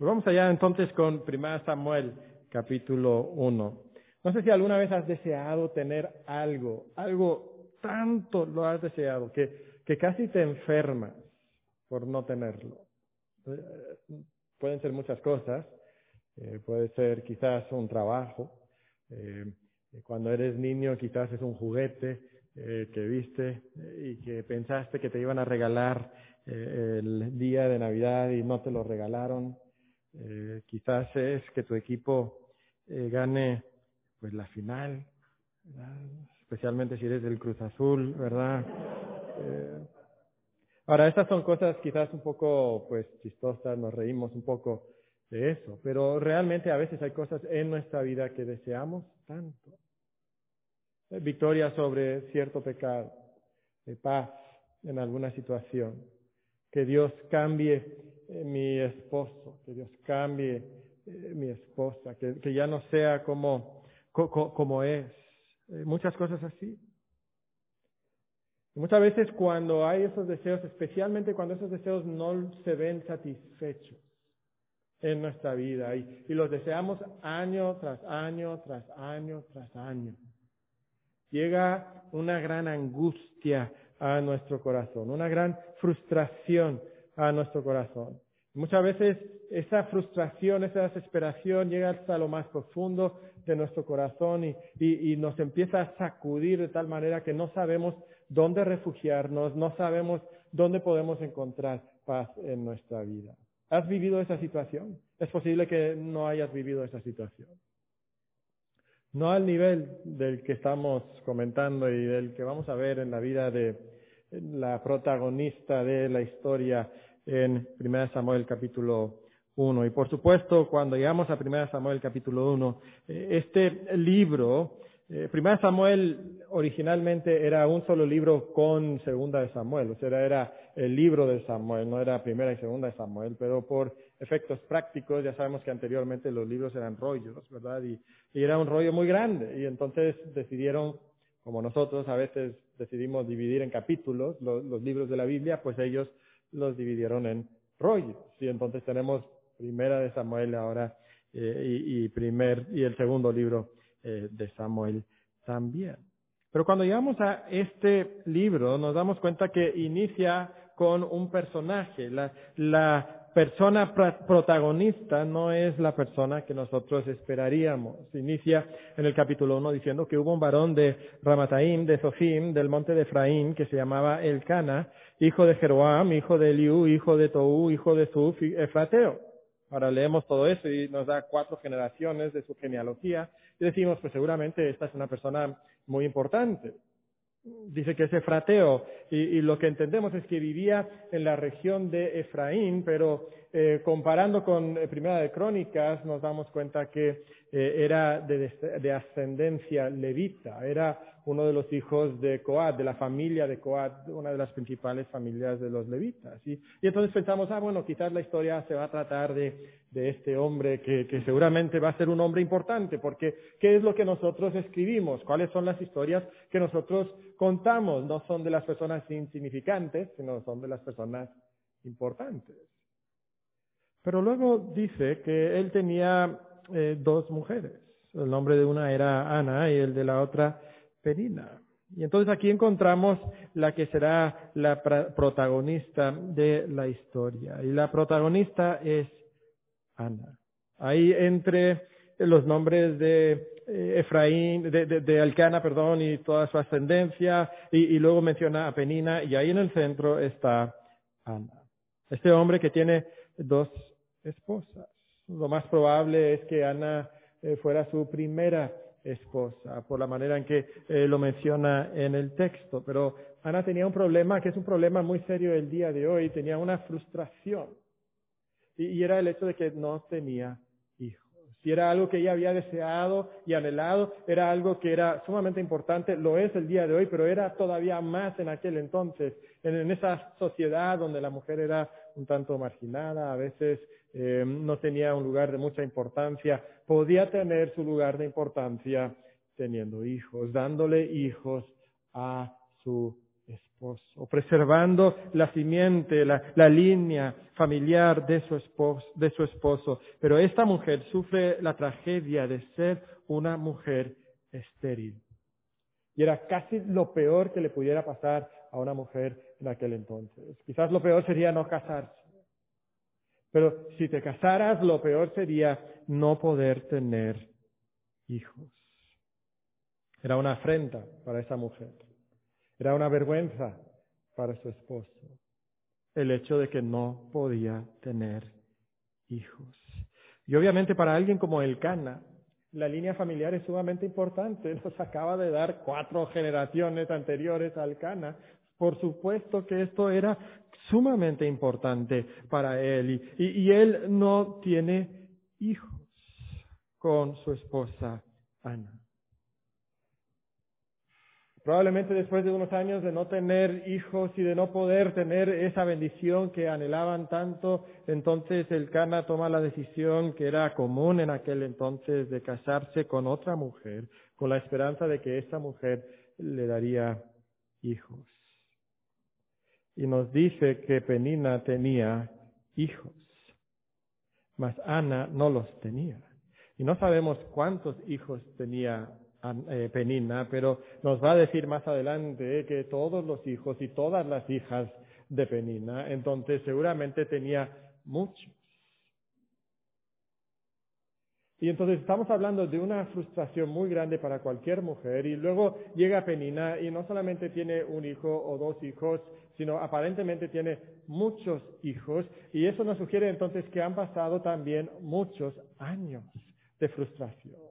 Pues vamos allá entonces con 1 Samuel, capítulo 1. No sé si alguna vez has deseado tener algo, algo tanto lo has deseado, que, que casi te enfermas por no tenerlo. Eh, pueden ser muchas cosas, eh, puede ser quizás un trabajo, eh, cuando eres niño quizás es un juguete que viste y que pensaste que te iban a regalar el día de Navidad y no te lo regalaron. Quizás es que tu equipo gane pues la final, especialmente si eres del Cruz Azul, ¿verdad? Ahora, estas son cosas quizás un poco, pues, chistosas, nos reímos un poco de eso, pero realmente a veces hay cosas en nuestra vida que deseamos tanto. Victoria sobre cierto pecado, paz en alguna situación, que Dios cambie eh, mi esposo, que Dios cambie eh, mi esposa, que, ya no sea como, como es, eh, muchas cosas así. Muchas veces cuando hay esos deseos, especialmente cuando esos deseos no se ven satisfechos en nuestra vida y, los deseamos año tras año, tras año, tras año, llega una gran angustia a nuestro corazón, una gran frustración a nuestro corazón. Muchas veces esa frustración, esa desesperación llega hasta lo más profundo de nuestro corazón y, y, nos empieza a sacudir de tal manera que no sabemos dónde refugiarnos, no sabemos dónde podemos encontrar paz en nuestra vida. ¿Has vivido esa situación? Es posible que no hayas vivido esa situación. No al nivel del que estamos comentando y del que vamos a ver en la vida de la protagonista de la historia en 1 Samuel capítulo 1. Y por supuesto, cuando llegamos a 1 Samuel capítulo 1, eh, este libro, eh, 1 Samuel originalmente era un solo libro con segunda de Samuel, o sea, era el libro de Samuel, no era primera y segunda de Samuel, pero por efectos prácticos, ya sabemos que anteriormente los libros eran rollos, ¿verdad? Y, era un rollo muy grande, y entonces decidieron, como nosotros a veces decidimos dividir en capítulos los libros de la Biblia, pues ellos los dividieron en rollos. Y entonces tenemos primera de Samuel ahora eh, y, primer y el segundo libro eh, de Samuel también. Pero cuando llegamos a este libro nos damos cuenta que inicia con un personaje. La, la persona protagonista no es la persona que nosotros esperaríamos. Inicia en el capítulo 1 diciendo que hubo un varón de Ramataim, de Zofim, del monte de Efraín, que se llamaba Elcana, hijo de Jeroam, hijo de Eliú, hijo de Tou, hijo de Zuf, Efrateo. Ahora leemos todo eso y nos da cuatro generaciones de su genealogía y decimos, pues seguramente esta es una persona muy importante. Dice que es efrateo y, lo que entendemos es que vivía en la región de Efraín, pero eh, comparando con eh, Primera de Crónicas nos damos cuenta que eh, era de, ascendencia levita, era uno de los hijos de Coat, de la familia de Coat, una de las principales familias de los levitas. Y, entonces pensamos, ah, bueno, quizás la historia se va a tratar de, este hombre que, seguramente va a ser un hombre importante, porque ¿qué es lo que nosotros escribimos? ¿Cuáles son las historias que nosotros contamos? No son de las personas insignificantes, sino son de las personas importantes. Pero luego dice que él tenía eh, dos mujeres. El nombre de una era Ana y el de la otra Penina. Y entonces aquí encontramos la que será la protagonista de la historia. Y la protagonista es Ana. Ahí entre los nombres de Efraín, de, de, Alcana, perdón, y toda su ascendencia, y, luego menciona a Penina, y ahí en el centro está Ana. Este hombre que tiene dos esposas. Lo más probable es que Ana eh, fuera su primera esposa, por la manera en que eh, lo menciona en el texto. Pero Ana tenía un problema que es un problema muy serio el día de hoy, tenía una frustración. Y, era el hecho de que no tenía. Si era algo que ella había deseado y anhelado, era algo que era sumamente importante, lo es el día de hoy, pero era todavía más en aquel entonces, en esa sociedad donde la mujer era un tanto marginada, a veces eh, no tenía un lugar de mucha importancia, podía tener su lugar de importancia teniendo hijos, dándole hijos a su esposa. esposo, preservando la simiente, la, la línea familiar de su, esposo, de su esposo. Pero esta mujer sufre la tragedia de ser una mujer estéril. Y era casi lo peor que le pudiera pasar a una mujer en aquel entonces. Quizás lo peor sería no casarse. Pero si te casaras, lo peor sería no poder tener hijos. Era una afrenta para esa mujer. Era una vergüenza para su esposo. El hecho de que no podía tener hijos. Y obviamente para alguien como el Cana, la línea familiar es sumamente importante. Nos acaba de dar cuatro generaciones anteriores al Cana. Por supuesto que esto era sumamente importante para él. Y, y él no tiene hijos con su esposa Ana. Probablemente después de unos años de no tener hijos y de no poder tener esa bendición que anhelaban tanto, entonces el Cana toma la decisión que era común en aquel entonces de casarse con otra mujer, con la esperanza de que esa mujer le daría hijos. Y nos dice que Penina tenía hijos, mas Ana no los tenía. Y no sabemos cuántos hijos tenía Penina, pero nos va a decir más adelante que todos los hijos y todas las hijas de Penina, entonces seguramente tenía muchos. Y entonces estamos hablando de una frustración muy grande para cualquier mujer. Y luego llega Penina y no solamente tiene un hijo o dos hijos, sino aparentemente tiene muchos hijos. Y eso nos sugiere entonces que han pasado también muchos años de frustración.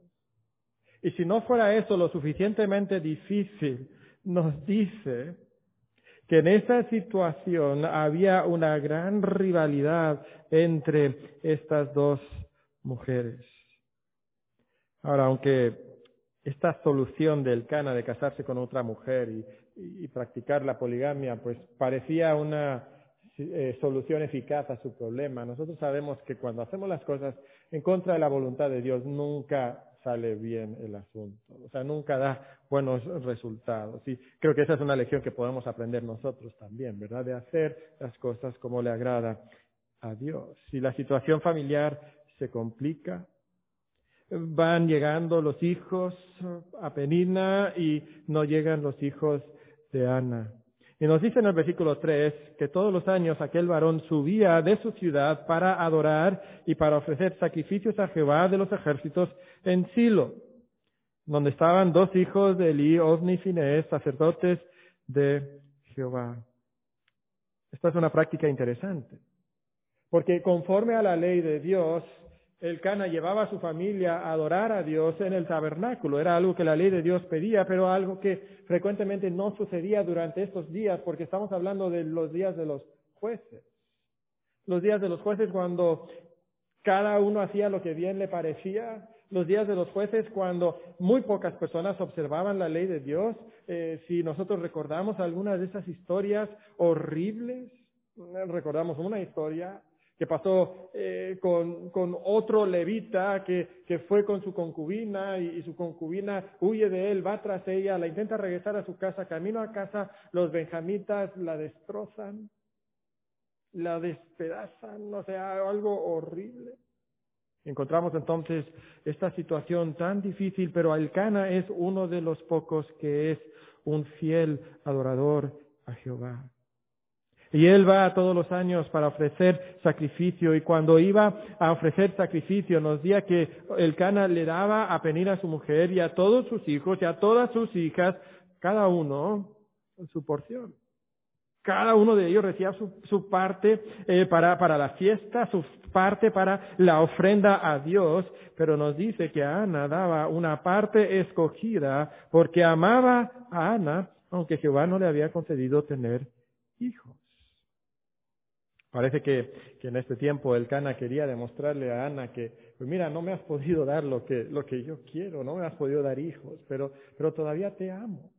Y si no fuera eso lo suficientemente difícil, nos dice que en esa situación había una gran rivalidad entre estas dos mujeres. Ahora, aunque esta solución del Cana de casarse con otra mujer y, practicar la poligamia, pues parecía una eh, solución eficaz a su problema. Nosotros sabemos que cuando hacemos las cosas en contra de la voluntad de Dios, nunca sale bien el asunto. O sea, nunca da buenos resultados. Y creo que esa es una lección que podemos aprender nosotros también, ¿verdad? De hacer las cosas como le agrada a Dios. Si la situación familiar se complica, van llegando los hijos a Penina y no llegan los hijos de Ana. Y nos dice en el versículo 3 que todos los años aquel varón subía de su ciudad para adorar y para ofrecer sacrificios a Jehová de los ejércitos en Silo, donde estaban dos hijos de Eli, Osni y Finés, sacerdotes de Jehová. Esta es una práctica interesante, porque conforme a la ley de Dios, el Cana llevaba a su familia a adorar a Dios en el tabernáculo. Era algo que la ley de Dios pedía, pero algo que frecuentemente no sucedía durante estos días, porque estamos hablando de los días de los jueces. Los días de los jueces cuando cada uno hacía lo que bien le parecía. Los días de los jueces cuando muy pocas personas observaban la ley de Dios. Eh, si nosotros recordamos algunas de esas historias horribles, recordamos una historia que pasó eh, con, otro levita que, fue con su concubina y, su concubina huye de él, va tras ella, la intenta regresar a su casa, camino a casa, los benjamitas la destrozan, la despedazan, o sea, algo horrible. Encontramos entonces esta situación tan difícil, pero Alcana es uno de los pocos que es un fiel adorador a Jehová. Y él va todos los años para ofrecer sacrificio y cuando iba a ofrecer sacrificio nos decía que el Cana le daba a Penina a su mujer y a todos sus hijos y a todas sus hijas, cada uno su porción. Cada uno de ellos recibía su, parte eh, para, para la fiesta, su parte para la ofrenda a Dios, pero nos dice que Ana daba una parte escogida porque amaba a Ana, aunque Jehová no le había concedido tener hijos. Parece que, en este tiempo el Cana quería demostrarle a Ana que, pues mira, no me has podido dar lo que, lo que yo quiero, no me has podido dar hijos, pero, pero todavía te amo.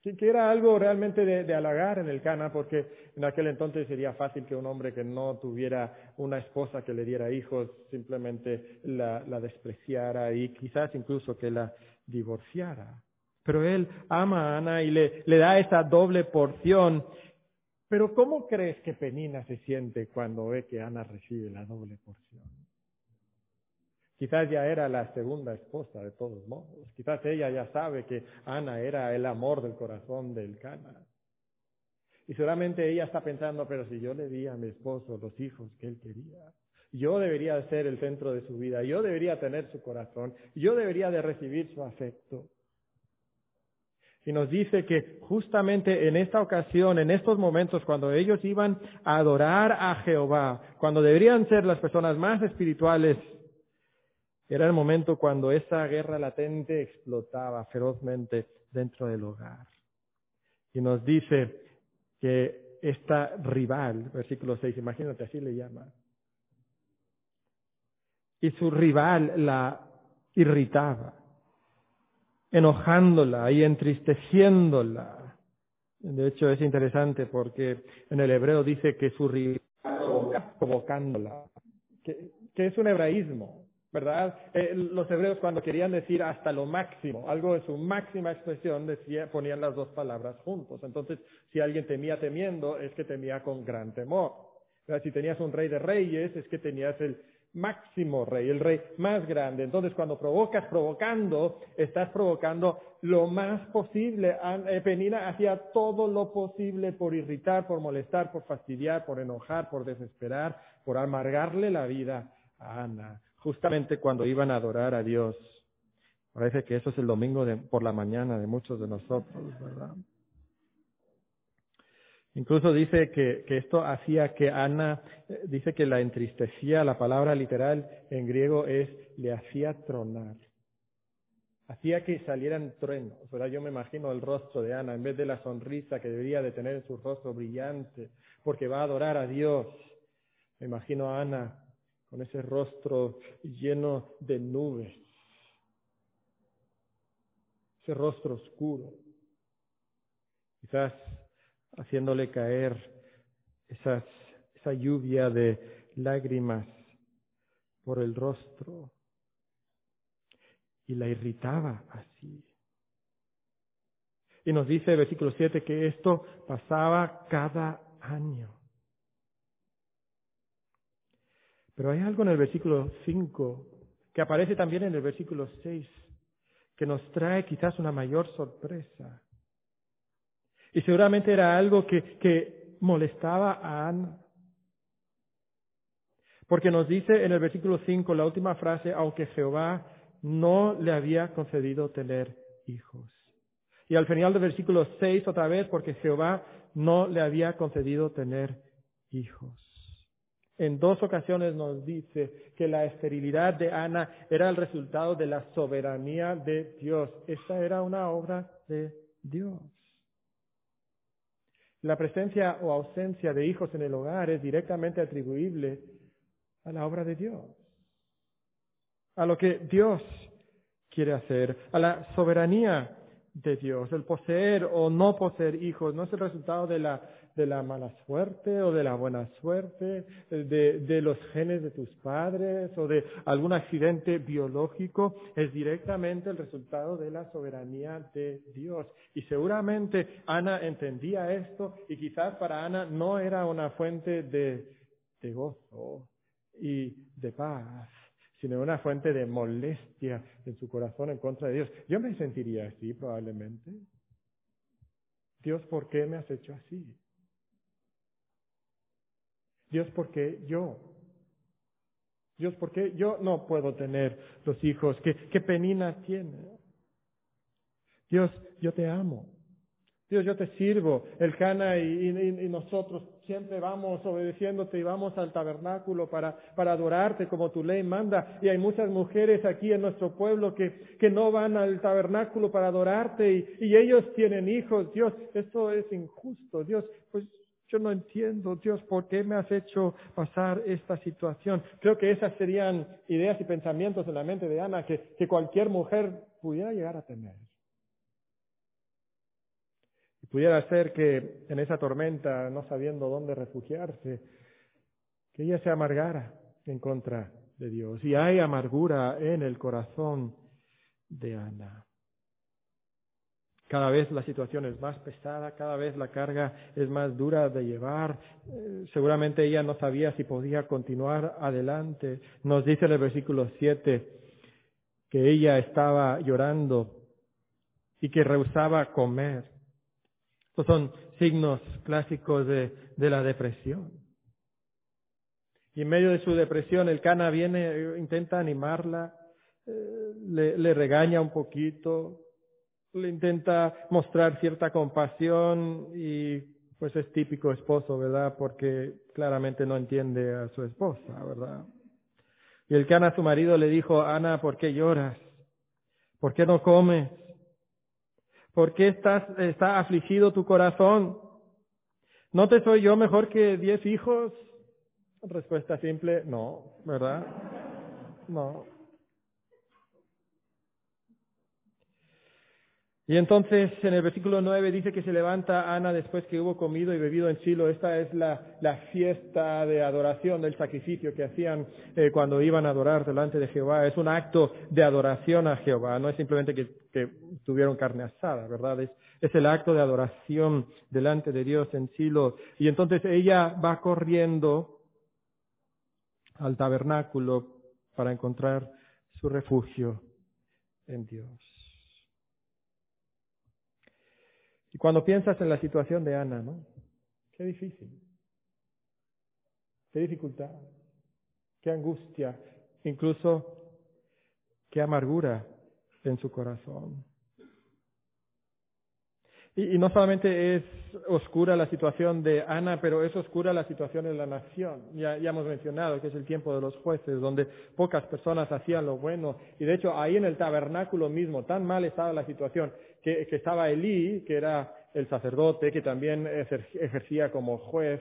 Que, que era algo realmente de, halagar en el Cana, porque en aquel entonces sería fácil que un hombre que no tuviera una esposa que le diera hijos simplemente la despreciara y quizás incluso que la divorciara. Pero él ama a Ana y le, le da esa doble porción. Pero ¿cómo crees que Penina se siente cuando ve que Ana recibe la doble porción? Quizás ya era la segunda esposa de todos modos. Quizás ella ya sabe que Ana era el amor del corazón del Cana. Y seguramente ella está pensando, pero si yo le di a mi esposo los hijos que él quería, yo debería ser el centro de su vida, yo debería tener su corazón, yo debería de recibir su afecto. Y nos dice que justamente en esta ocasión, en estos momentos, cuando ellos iban a adorar a Jehová, cuando deberían ser las personas más espirituales, era el momento cuando esa guerra latente explotaba ferozmente dentro del hogar. Y nos dice que esta rival, versículo 6, imagínate, así le llama. Y su rival la irritaba, enojándola y entristeciéndola. De hecho, es interesante porque en el hebreo dice que su rival provocándola, que, es un hebraísmo. ¿verdad? Eh, los hebreos cuando querían decir hasta lo máximo, algo de su máxima expresión, decía, ponían las dos palabras juntos. Entonces, si alguien temía temiendo, es que temía con gran temor. Si tenías un rey de reyes, es que tenías el máximo rey, el rey más grande. Entonces, cuando provocas provocando, estás provocando lo más posible. Eh, Penina hacía todo lo posible por irritar, por molestar, por fastidiar, por enojar, por desesperar, por amargarle la vida a Ana justamente cuando iban a adorar a Dios. Parece que eso es el domingo por la mañana de muchos de nosotros, ¿verdad? Incluso dice que, esto hacía que Ana, eh, dice que la entristecía, la palabra literal en griego es, le hacía tronar. Hacía que salieran truenos, ¿verdad? Yo me imagino el rostro de Ana, en vez de la sonrisa que debería de tener en su rostro brillante, porque va a adorar a Dios. Me imagino a Ana con ese rostro lleno de nubes, ese rostro oscuro, quizás haciéndole caer esas, esa lluvia de lágrimas por el rostro y la irritaba así. Y nos dice el versículo 7 que esto pasaba cada año. Pero hay algo en el versículo 5 que aparece también en el versículo 6 que nos trae quizás una mayor sorpresa. Y seguramente era algo que, molestaba a Ana. Porque nos dice en el versículo 5, la última frase, aunque Jehová no le había concedido tener hijos. Y al final del versículo 6 otra vez, porque Jehová no le había concedido tener hijos. En dos ocasiones nos dice que la esterilidad de Ana era el resultado de la soberanía de Dios. Esta era una obra de Dios. La presencia o ausencia de hijos en el hogar es directamente atribuible a la obra de Dios, a lo que Dios quiere hacer, a la soberanía de Dios. El poseer o no poseer hijos no es el resultado de la de la mala suerte o de la buena suerte, de, de, los genes de tus padres o de algún accidente biológico, es directamente el resultado de la soberanía de Dios. Y seguramente Ana entendía esto y quizás para Ana no era una fuente de, de gozo y de paz sino una fuente de molestia en su corazón en contra de Dios. Yo me sentiría así probablemente. Dios, ¿por qué me has hecho así? Dios, ¿por qué yo? Dios, ¿por qué yo no puedo tener los hijos ¿Qué qué penina tiene? Dios, yo te amo. Dios, yo te sirvo. El Cana y, y, nosotros siempre vamos obedeciéndote y vamos al tabernáculo para, para adorarte como tu ley manda. Y hay muchas mujeres aquí en nuestro pueblo que, que no van al tabernáculo para adorarte y, y ellos tienen hijos. Dios, esto es injusto. Dios, pues yo no entiendo, Dios, ¿por qué me has hecho pasar esta situación? Creo que esas serían ideas y pensamientos en la mente de Ana que, cualquier mujer pudiera llegar a tener. Y pudiera ser que en esa tormenta, no sabiendo dónde refugiarse, que ella se amargara en contra de Dios. Y hay amargura en el corazón de Ana. Cada vez la situación es más pesada, cada vez la carga es más dura de llevar. Eh, seguramente ella no sabía si podía continuar adelante. Nos dice en el versículo 7 que ella estaba llorando y que rehusaba comer. Estos son signos clásicos de, la depresión. Y en medio de su depresión el cana viene, intenta animarla, eh, le regaña un poquito, le intenta mostrar cierta compasión y pues es típico esposo, ¿verdad? Porque claramente no entiende a su esposa, ¿verdad? Y el cana a su marido le dijo, Ana, ¿por qué lloras? ¿Por qué no comes? ¿Por qué estás, está afligido tu corazón? ¿No te soy yo mejor que diez hijos? Respuesta simple, no, ¿verdad? No. Y entonces en el versículo 9 dice que se levanta Ana después que hubo comido y bebido en Silo. Esta es la, fiesta de adoración del sacrificio que hacían eh, cuando iban a adorar delante de Jehová. Es un acto de adoración a Jehová, no es simplemente que, que tuvieron carne asada, ¿verdad? Es, es el acto de adoración delante de Dios en Silo. Y entonces ella va corriendo al tabernáculo para encontrar su refugio en Dios. Y cuando piensas en la situación de Ana, ¿no? Qué difícil, qué dificultad, qué angustia, incluso qué amargura en su corazón. Y, no solamente es oscura la situación de Ana, pero es oscura la situación en la nación. Ya, ya, hemos mencionado que es el tiempo de los jueces, donde pocas personas hacían lo bueno. Y de hecho, ahí en el tabernáculo mismo, tan mal estaba la situación, que, estaba Elí, que era el sacerdote, que también ejercía como juez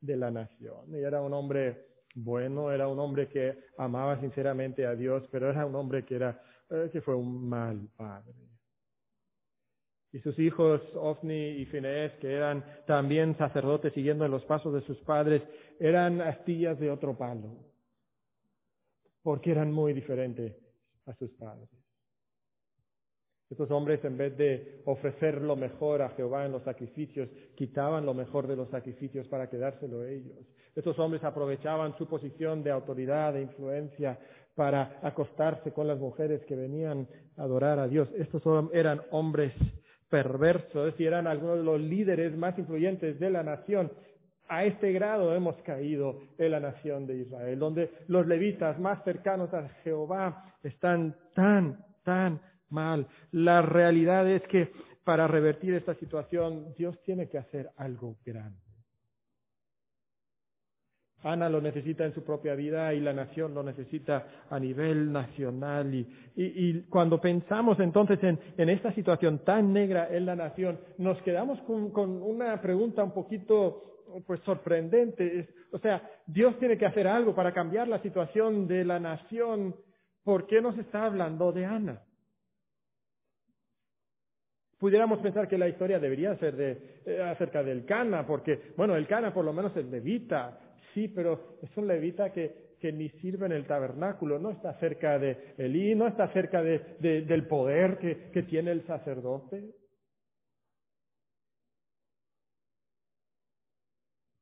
de la nación. Y era un hombre bueno, era un hombre que amaba sinceramente a Dios, pero era un hombre que, era, eh, que fue un mal padre. Y sus hijos, Ofni y Finees, que eran también sacerdotes siguiendo en los pasos de sus padres, eran astillas de otro palo, porque eran muy diferentes a sus padres. Estos hombres, en vez de ofrecer lo mejor a Jehová en los sacrificios, quitaban lo mejor de los sacrificios para quedárselo ellos. Estos hombres aprovechaban su posición de autoridad, de influencia, para acostarse con las mujeres que venían a adorar a Dios. Estos eran hombres perversos y eran algunos de los líderes más influyentes de la nación. A este grado hemos caído en la nación de Israel, donde los levitas más cercanos a Jehová están tan, tan mal. La realidad es que para revertir esta situación Dios tiene que hacer algo grande. Ana lo necesita en su propia vida y la nación lo necesita a nivel nacional. Y, cuando pensamos entonces en, esta situación tan negra en la nación, nos quedamos con, con una pregunta un poquito pues sorprendente. o sea, Dios tiene que hacer algo para cambiar la situación de la nación. ¿Por qué nos está hablando de Ana? Pudiéramos pensar que la historia debería ser de, eh, acerca del Cana, porque, bueno, el Cana por lo menos es levita, sí, pero es un levita que, que ni sirve en el tabernáculo, no está cerca de Elí, no está cerca de, del poder que, que tiene el sacerdote.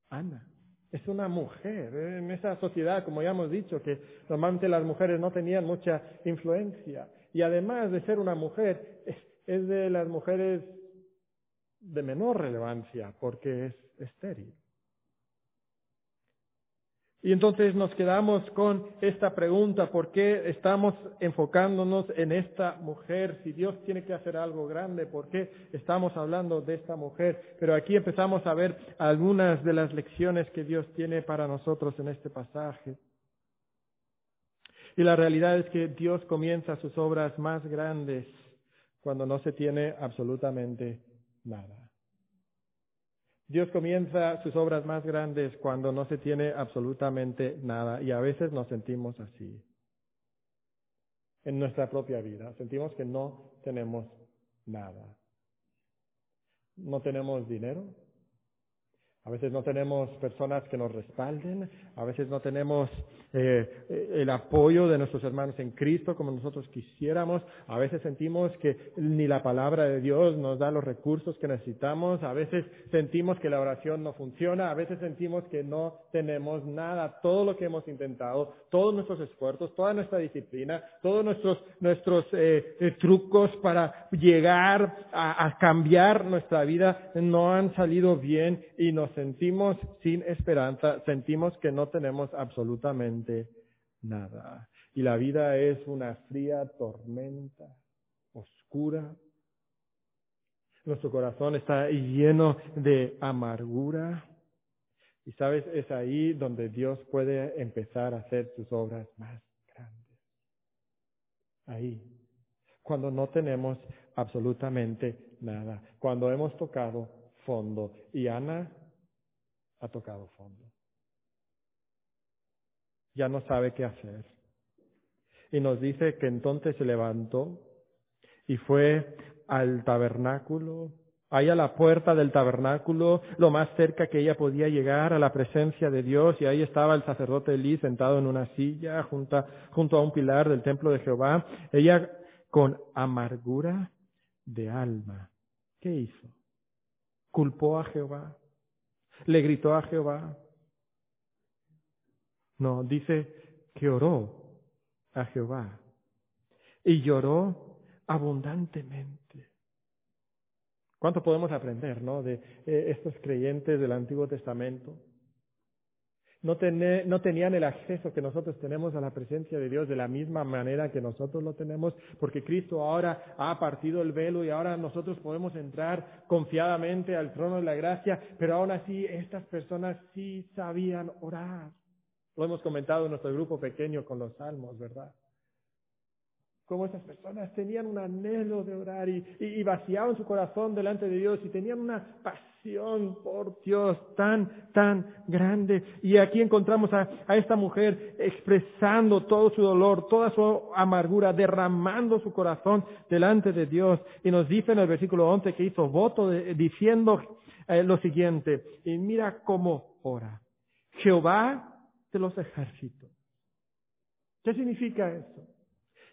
Ana. Es una mujer en esa sociedad, como ya hemos dicho, que normalmente las mujeres no tenían mucha influencia. Y además de ser una mujer, es de las mujeres de menor relevancia porque es estéril. Y entonces nos quedamos con esta pregunta, ¿por qué estamos enfocándonos en esta mujer? Si Dios tiene que hacer algo grande, ¿por qué estamos hablando de esta mujer? Pero aquí empezamos a ver algunas de las lecciones que Dios tiene para nosotros en este pasaje. Y la realidad es que Dios comienza sus obras más grandes cuando no se tiene absolutamente nada. Dios comienza sus obras más grandes cuando no se tiene absolutamente nada y a veces nos sentimos así. En nuestra propia vida sentimos que no tenemos nada. No tenemos dinero, a veces no tenemos personas que nos respalden, a veces no tenemos eh, el apoyo de nuestros hermanos en Cristo como nosotros quisiéramos. A veces sentimos que ni la palabra de Dios nos da los recursos que necesitamos. A veces sentimos que la oración no funciona. A veces sentimos que no tenemos nada. Todo lo que hemos intentado, todos nuestros esfuerzos, toda nuestra disciplina, todos nuestros, nuestros eh, eh, trucos para llegar a, a cambiar nuestra vida no han salido bien y nos sentimos sin esperanza. Sentimos que no tenemos absolutamente nada. Y la vida es una fría tormenta, oscura. Nuestro corazón está lleno de amargura. Y sabes, es ahí donde Dios puede empezar a hacer sus obras más grandes. Ahí. Cuando no tenemos absolutamente nada. Cuando hemos tocado fondo. Y Ana ha tocado fondo ya no sabe qué hacer. Y nos dice que entonces se levantó y fue al tabernáculo, ahí a la puerta del tabernáculo, lo más cerca que ella podía llegar a la presencia de Dios, y ahí estaba el sacerdote Elí sentado en una silla junto, junto a un pilar del templo de Jehová. Ella con amargura de alma. ¿Qué hizo? Culpó a Jehová, le gritó a Jehová, no, dice que oró a Jehová y lloró abundantemente. ¿Cuánto podemos aprender, no, de eh, estos creyentes del Antiguo Testamento? No, no, tenían el acceso que nosotros tenemos a la presencia de Dios de la misma manera que nosotros lo tenemos, porque Cristo ahora ha partido el velo y ahora nosotros podemos entrar confiadamente al trono de la gracia, pero aún así estas personas sí sabían orar. Lo hemos comentado en nuestro grupo pequeño con los salmos, ¿verdad? Cómo esas personas tenían un anhelo de orar y, vaciaban su corazón delante de Dios y tenían una pasión por Dios tan, tan grande. Y aquí encontramos a, a esta mujer expresando todo su dolor, toda su amargura, derramando su corazón delante de Dios. Y nos dice en el versículo 11 que hizo voto diciendo eh, lo siguiente, y mira cómo ora. Jehová de los ejércitos. ¿Qué significa eso?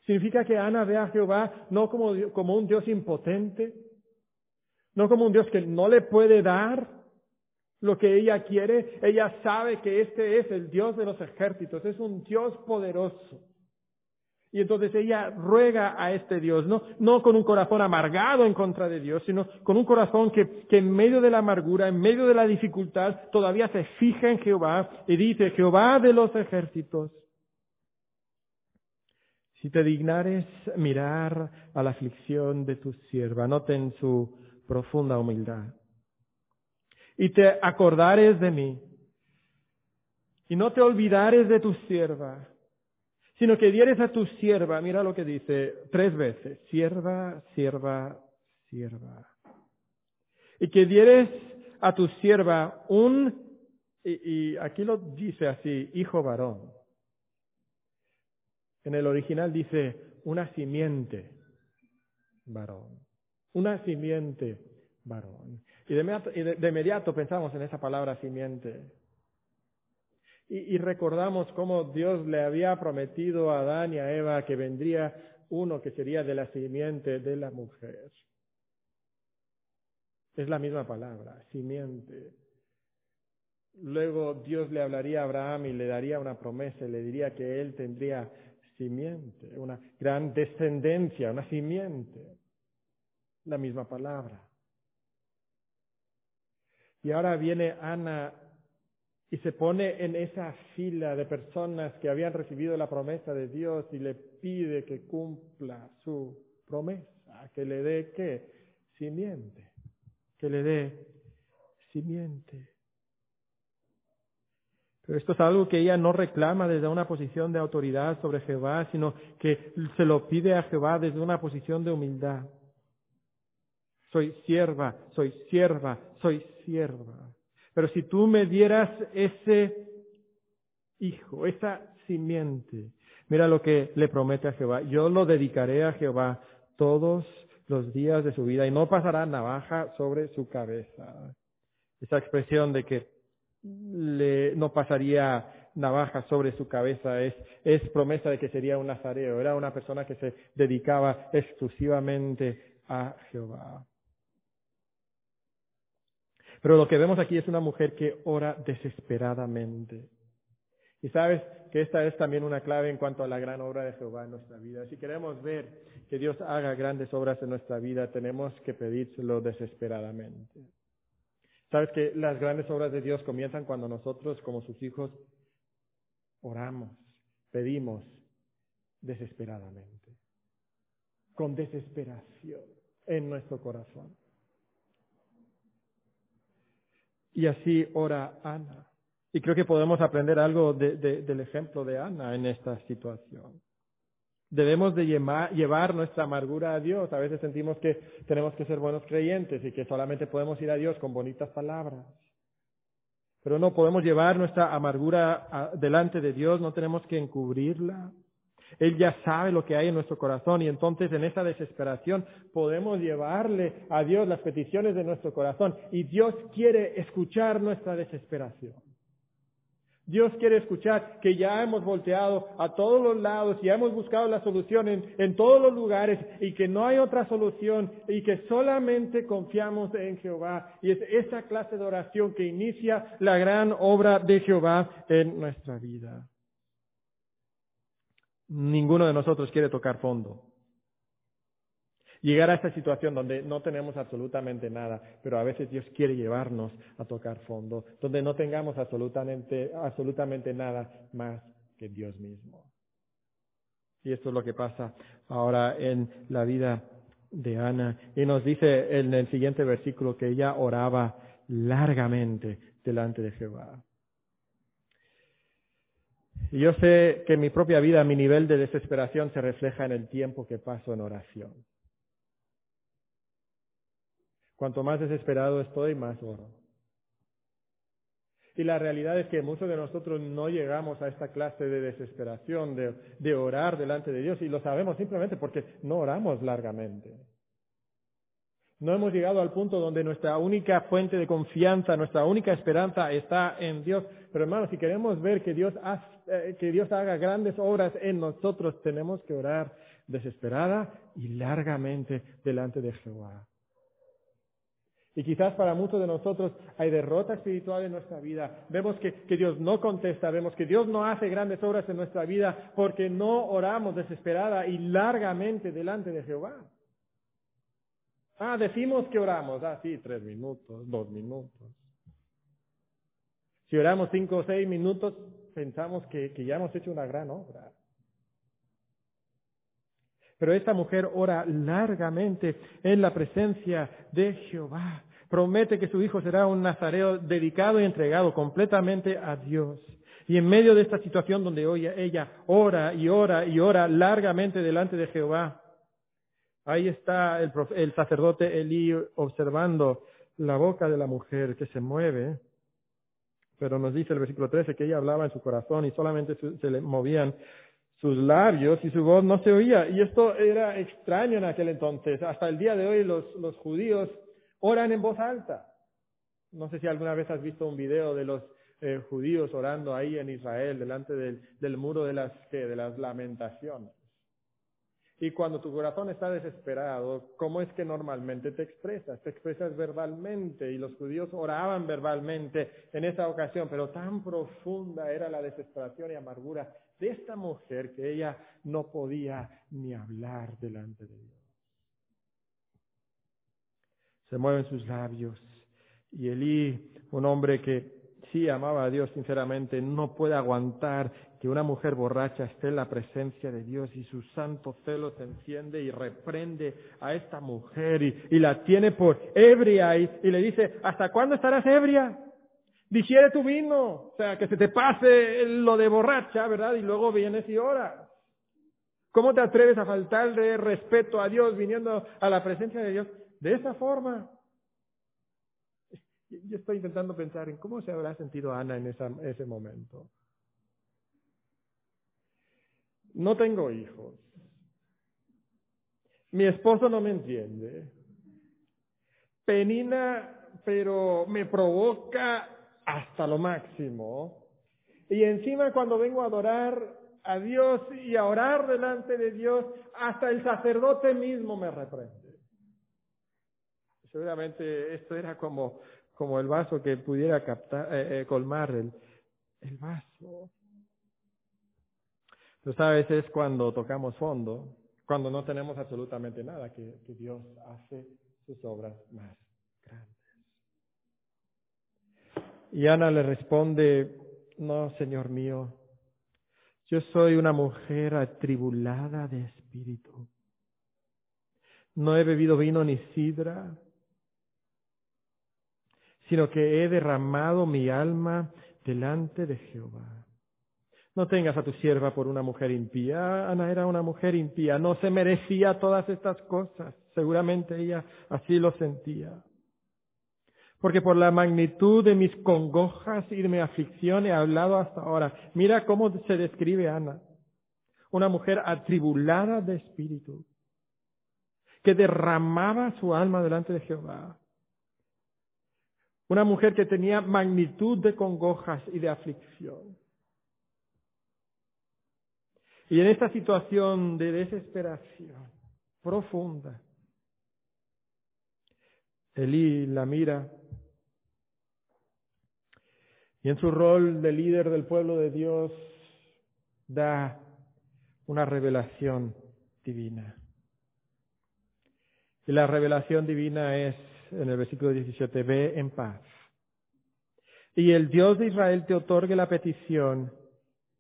Significa que Ana ve a Jehová no como, como un Dios impotente, no como un Dios que no le puede dar lo que ella quiere. Ella sabe que este es el Dios de los ejércitos, es un Dios poderoso. Y entonces ella ruega a este Dios, no, no con un corazón amargado en contra de Dios, sino con un corazón que, que en medio de la amargura, en medio de la dificultad, todavía se fija en Jehová y dice, Jehová de los ejércitos, si te dignares mirar a la aflicción de tu sierva, noten su profunda humildad, y te acordares de mí, y no te olvidares de tu sierva, sino que dieres a tu sierva, mira lo que dice tres veces, sierva, sierva, sierva. Y que dieres a tu sierva un, y, y aquí lo dice así, hijo varón. En el original dice una simiente varón. Una simiente varón. Y de, de inmediato pensamos en esa palabra simiente. Y, recordamos cómo Dios le había prometido a Adán y a Eva que vendría uno que sería de la simiente de la mujer. Es la misma palabra, simiente. Luego Dios le hablaría a Abraham y le daría una promesa y le diría que él tendría simiente, una gran descendencia, una simiente. La misma palabra. Y ahora viene Ana y se pone en esa fila de personas que habían recibido la promesa de Dios y le pide que cumpla su promesa, que le dé qué? Simiente, que le dé simiente. Pero esto es algo que ella no reclama desde una posición de autoridad sobre Jehová, sino que se lo pide a Jehová desde una posición de humildad. Soy sierva, soy sierva, soy sierva. Pero si tú me dieras ese hijo, esa simiente, mira lo que le promete a Jehová. Yo lo dedicaré a Jehová todos los días de su vida y no pasará navaja sobre su cabeza. Esa expresión de que no pasaría navaja sobre su cabeza es, es promesa de que sería un nazareo, era una persona que se dedicaba exclusivamente a Jehová. Pero lo que vemos aquí es una mujer que ora desesperadamente. Y sabes que esta es también una clave en cuanto a la gran obra de Jehová en nuestra vida. Si queremos ver que Dios haga grandes obras en nuestra vida, tenemos que pedírselo desesperadamente. Sabes que las grandes obras de Dios comienzan cuando nosotros, como sus hijos, oramos, pedimos desesperadamente, con desesperación en nuestro corazón. Y así ora Ana. Y creo que podemos aprender algo del ejemplo de Ana en esta situación. Debemos de llevar nuestra amargura a Dios. A veces sentimos que tenemos que ser buenos creyentes y que solamente podemos ir a Dios con bonitas palabras. Pero no podemos llevar nuestra amargura delante de Dios, no tenemos que encubrirla. Él ya sabe lo que hay en nuestro corazón y entonces en esa desesperación podemos llevarle a Dios las peticiones de nuestro corazón y Dios quiere escuchar nuestra desesperación. Dios quiere escuchar que ya hemos volteado a todos los lados y ya hemos buscado la solución en, en, todos los lugares y que no hay otra solución y que solamente confiamos en Jehová. Y es esa clase de oración que inicia la gran obra de Jehová en nuestra vida. Ninguno de nosotros quiere tocar fondo. Llegar a esta situación donde no tenemos absolutamente nada, pero a veces Dios quiere llevarnos a tocar fondo, donde no tengamos absolutamente, absolutamente nada más que Dios mismo. Y esto es lo que pasa ahora en la vida de Ana. Y nos dice en el siguiente versículo que ella oraba largamente delante de Jehová. Y yo sé que mi propia vida mi nivel de desesperación se refleja en el tiempo que paso en oración. Cuanto más desesperado estoy, más oro. Y la realidad es que muchos de nosotros no llegamos a esta clase de desesperación, de, orar delante de Dios, y lo sabemos simplemente porque no oramos largamente. No hemos llegado al punto donde nuestra única fuente de confianza, nuestra única esperanza está en Dios. Pero hermanos, si queremos ver que Dios, eh, que Dios haga grandes obras en nosotros, tenemos que orar desesperada y largamente delante de Jehová. Y quizás para muchos de nosotros hay derrota espiritual en nuestra vida. Vemos que, que, Dios no contesta, vemos que Dios no hace grandes obras en nuestra vida porque no oramos desesperada y largamente delante de Jehová. Ah, decimos que oramos. Ah, sí, tres minutos, dos minutos. Si oramos cinco o seis minutos, pensamos que, ya hemos hecho una gran obra. Pero esta mujer ora largamente en la presencia de Jehová promete que su hijo será un nazareo dedicado y entregado completamente a Dios. Y en medio de esta situación donde hoy ella ora y ora y ora largamente delante de Jehová, ahí está el, el sacerdote Elí observando la boca de la mujer que se mueve. Pero nos dice el versículo 13 que ella hablaba en su corazón y solamente se le movían sus labios y su voz no se oía. Y esto era extraño en aquel entonces. Hasta el día de hoy los, los judíos Oran en voz alta. No sé si alguna vez has visto un video de los eh, judíos orando ahí en Israel, delante del, muro de las, de las lamentaciones. Y cuando tu corazón está desesperado, ¿cómo es que normalmente te expresas? Te expresas verbalmente y los judíos oraban verbalmente en esa ocasión, pero tan profunda era la desesperación y amargura de esta mujer que ella no podía ni hablar delante de Dios se mueven sus labios. Y Elí, un hombre que sí amaba a Dios sinceramente, no puede aguantar que una mujer borracha esté en la presencia de Dios y su santo celo se enciende y reprende a esta mujer y, la tiene por ebria y, le dice, ¿hasta cuándo estarás ebria? Digiere tu vino, o sea, que se te pase lo de borracha, ¿verdad? Y luego vienes y oras. ¿Cómo te atreves a faltarle respeto a Dios viniendo a la presencia de Dios? de esa forma. Yo estoy intentando pensar en cómo se habrá sentido Ana en ese momento. No tengo hijos. Mi esposo no me entiende. Penina, pero me provoca hasta lo máximo. Y encima cuando vengo a adorar a Dios y a orar delante de Dios, hasta el sacerdote mismo me reprende. Seguramente esto era como, como el vaso que pudiera captar, eh, eh, colmar el, el vaso. Tú sabes, es cuando tocamos fondo, cuando no tenemos absolutamente nada, que, que Dios hace sus obras más grandes. Y Ana le responde, no, Señor mío, yo soy una mujer atribulada de espíritu. No he bebido vino ni sidra, sino que he derramado mi alma delante de Jehová. No tengas a tu sierva por una mujer impía. Ana era una mujer impía, no se merecía todas estas cosas. Seguramente ella así lo sentía. Porque por la magnitud de mis congojas y de mi aflicción he hablado hasta ahora. Mira cómo se describe Ana. Una mujer atribulada de espíritu, que derramaba su alma delante de Jehová. Una mujer que tenía magnitud de congojas y de aflicción. Y en esta situación de desesperación profunda, Elí la mira y en su rol de líder del pueblo de Dios da una revelación divina. Y la revelación divina es, en el versículo 17, ve en paz. Y el Dios de Israel te otorgue la petición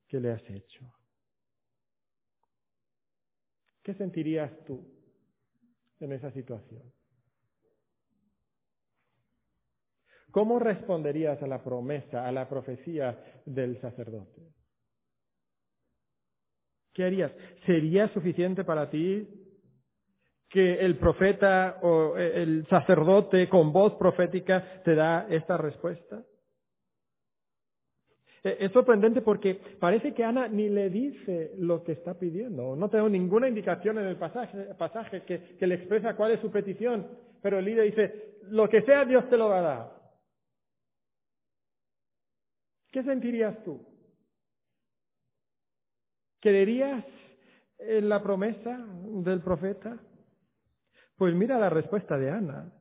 que le has hecho. ¿Qué sentirías tú en esa situación? ¿Cómo responderías a la promesa, a la profecía del sacerdote? ¿Qué harías? ¿Sería suficiente para ti que el profeta o el sacerdote con voz profética te da esta respuesta? E, es sorprendente porque parece que Ana ni le dice lo que está pidiendo. No tengo ninguna indicación en el pasaje, que, le expresa cuál es su petición. Pero el líder dice, lo que sea Dios te lo va a dar. ¿Qué sentirías tú? ¿Creerías en la promesa del profeta? Pues mira la respuesta de Ana.